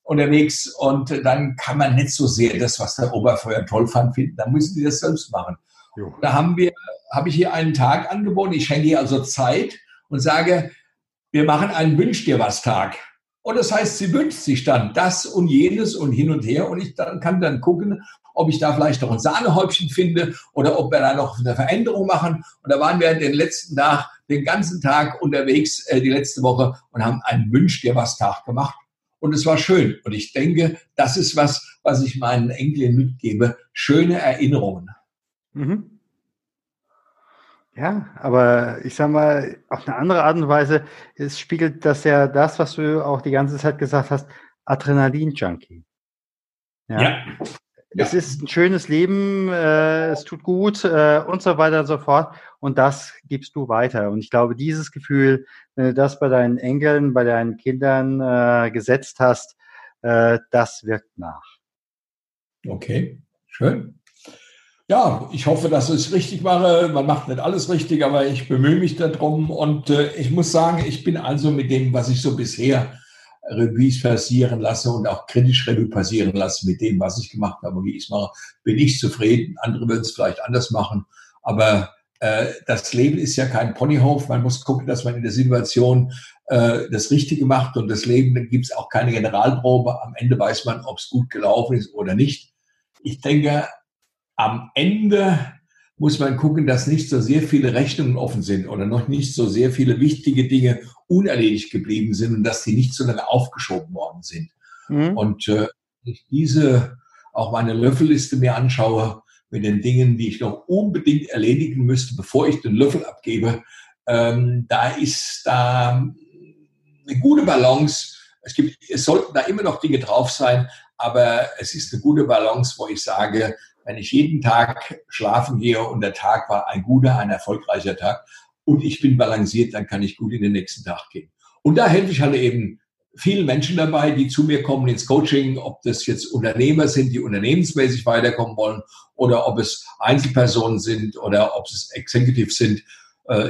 unterwegs und dann kann man nicht so sehr das, was der Oberfeuer toll fand, finden. Dann müssen die das selbst machen. Jo. Da haben wir, habe ich hier einen Tag angeboten. Ich schenke hier also Zeit und sage, wir machen einen Wünsch dir was Tag. Und das heißt, sie wünscht sich dann das und jenes und hin und her und ich dann, kann dann gucken, ob ich da vielleicht noch ein Sahnehäubchen finde oder ob wir da noch eine Veränderung machen. Und da waren wir den letzten Tag, den ganzen Tag unterwegs, äh, die letzte Woche und haben einen Wünsch dir was Tag gemacht. Und es war schön. Und ich denke, das ist was, was ich meinen Enkeln mitgebe. Schöne Erinnerungen. Mhm. Ja, aber ich sag mal, auf eine andere Art und Weise, es spiegelt das ja das, was du auch die ganze Zeit gesagt hast, Adrenalin-Junkie. Ja. ja. Es ist ein schönes Leben, äh, es tut gut äh, und so weiter und so fort. Und das gibst du weiter. Und ich glaube, dieses Gefühl, wenn du das bei deinen Enkeln, bei deinen Kindern äh, gesetzt hast, äh, das wirkt nach. Okay, schön. Ja, ich hoffe, dass ich es richtig mache. Man macht nicht alles richtig, aber ich bemühe mich darum. Und äh, ich muss sagen, ich bin also mit dem, was ich so bisher Revues passieren lasse und auch kritisch Revue passieren lasse mit dem, was ich gemacht habe und wie ich es mache, bin ich zufrieden. Andere würden es vielleicht anders machen. Aber äh, das Leben ist ja kein Ponyhof. Man muss gucken, dass man in der Situation äh, das Richtige macht. Und das Leben, da gibt es auch keine Generalprobe. Am Ende weiß man, ob es gut gelaufen ist oder nicht. Ich denke, am Ende muss man gucken, dass nicht so sehr viele Rechnungen offen sind oder noch nicht so sehr viele wichtige Dinge unerledigt geblieben sind und dass die nicht so lange aufgeschoben worden sind. Mhm. Und äh, ich diese auch meine Löffelliste mir anschaue mit den Dingen, die ich noch unbedingt erledigen müsste, bevor ich den Löffel abgebe, ähm, da ist da eine gute Balance. Es gibt, es sollten da immer noch Dinge drauf sein, aber es ist eine gute Balance, wo ich sage, wenn ich jeden Tag schlafen gehe und der Tag war ein guter, ein erfolgreicher Tag und ich bin balanciert, dann kann ich gut in den nächsten Tag gehen. Und da helfe ich halt eben vielen Menschen dabei, die zu mir kommen ins Coaching, ob das jetzt Unternehmer sind, die unternehmensmäßig weiterkommen wollen oder ob es Einzelpersonen sind oder ob es Executives sind,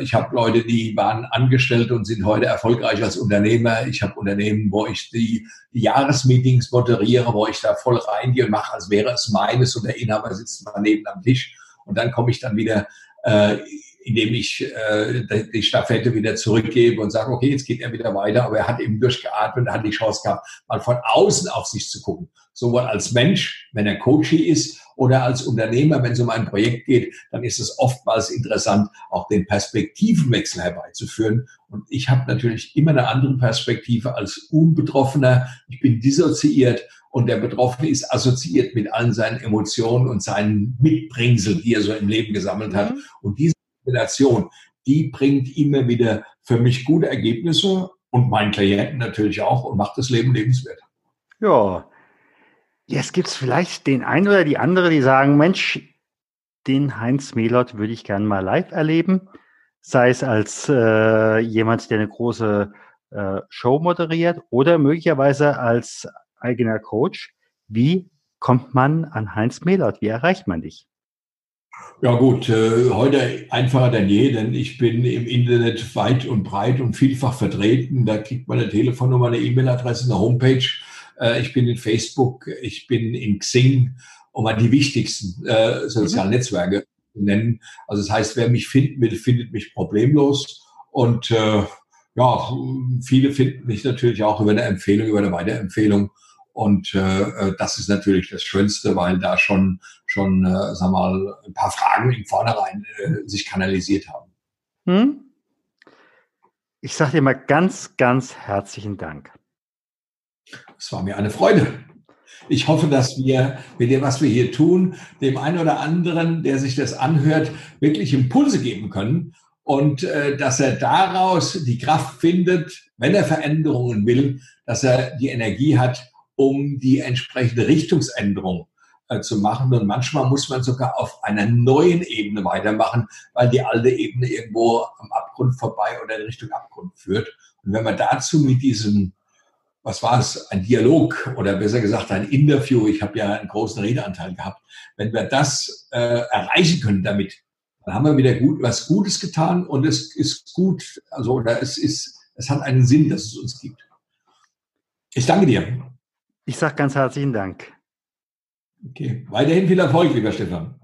ich habe Leute, die waren angestellt und sind heute erfolgreich als Unternehmer. Ich habe Unternehmen, wo ich die, Jahresmeetings moderiere, wo ich da voll reingehe und mache, als wäre es meines und der Inhaber sitzt mal neben am Tisch. Und dann komme ich dann wieder, äh, indem ich äh, die Staffette wieder zurückgebe und sage, okay, jetzt geht er wieder weiter, aber er hat eben durchgeatmet und hat die Chance gehabt, mal von außen auf sich zu gucken. Sowohl als Mensch, wenn er Coachie ist, oder als Unternehmer, wenn es um ein Projekt geht, dann ist es oftmals interessant, auch den Perspektivenwechsel herbeizuführen. Und ich habe natürlich immer eine andere Perspektive als Unbetroffener. Ich bin dissoziiert und der Betroffene ist assoziiert mit allen seinen Emotionen und seinen Mitbringseln, die er so im Leben gesammelt hat. Mhm. Und diese Kombination, die bringt immer wieder für mich gute Ergebnisse und meinen Klienten natürlich auch und macht das Leben lebenswert. Ja, Jetzt gibt es vielleicht den einen oder die andere, die sagen, Mensch, den Heinz Melot würde ich gerne mal live erleben. Sei es als äh, jemand, der eine große äh, Show moderiert oder möglicherweise als eigener Coach. Wie kommt man an Heinz Melot? Wie erreicht man dich? Ja gut, äh, heute einfacher denn je, denn ich bin im Internet weit und breit und vielfach vertreten. Da kriegt man eine Telefonnummer, eine E-Mail-Adresse, eine Homepage äh, ich bin in Facebook, ich bin in Xing, um mal die wichtigsten äh, sozialen mhm. Netzwerke zu nennen. Also das heißt, wer mich finden will, findet mich problemlos. Und äh, ja, viele finden mich natürlich auch über eine Empfehlung, über eine Weiterempfehlung. Und äh, äh das ist natürlich das Schönste, weil da schon, schon äh, sag mal, ein paar Fragen im Vornherein äh, sich kanalisiert haben. Hm? Ich sage dir mal ganz, ganz herzlichen Dank. Es war mir eine Freude. Ich hoffe, dass wir mit dem, was wir hier tun, dem einen oder anderen, der sich das anhört, wirklich Impulse geben können und äh, dass er daraus die Kraft findet, wenn er Veränderungen will, dass er die Energie hat, um die entsprechende Richtungsänderung äh, zu machen. Und manchmal muss man sogar auf einer neuen Ebene weitermachen, weil die alte Ebene irgendwo am Abgrund vorbei oder in Richtung Abgrund führt. Und wenn man dazu mit diesem was war es, ein Dialog oder besser gesagt ein Interview. Ich habe ja einen großen Redeanteil gehabt. Wenn wir das äh, erreichen können damit, dann haben wir wieder gut, was Gutes getan und es ist gut, also oder es ist, es hat einen Sinn, dass es uns gibt. Ich danke dir. Ich sage ganz herzlichen Dank. Okay, weiterhin viel Erfolg, lieber Stefan.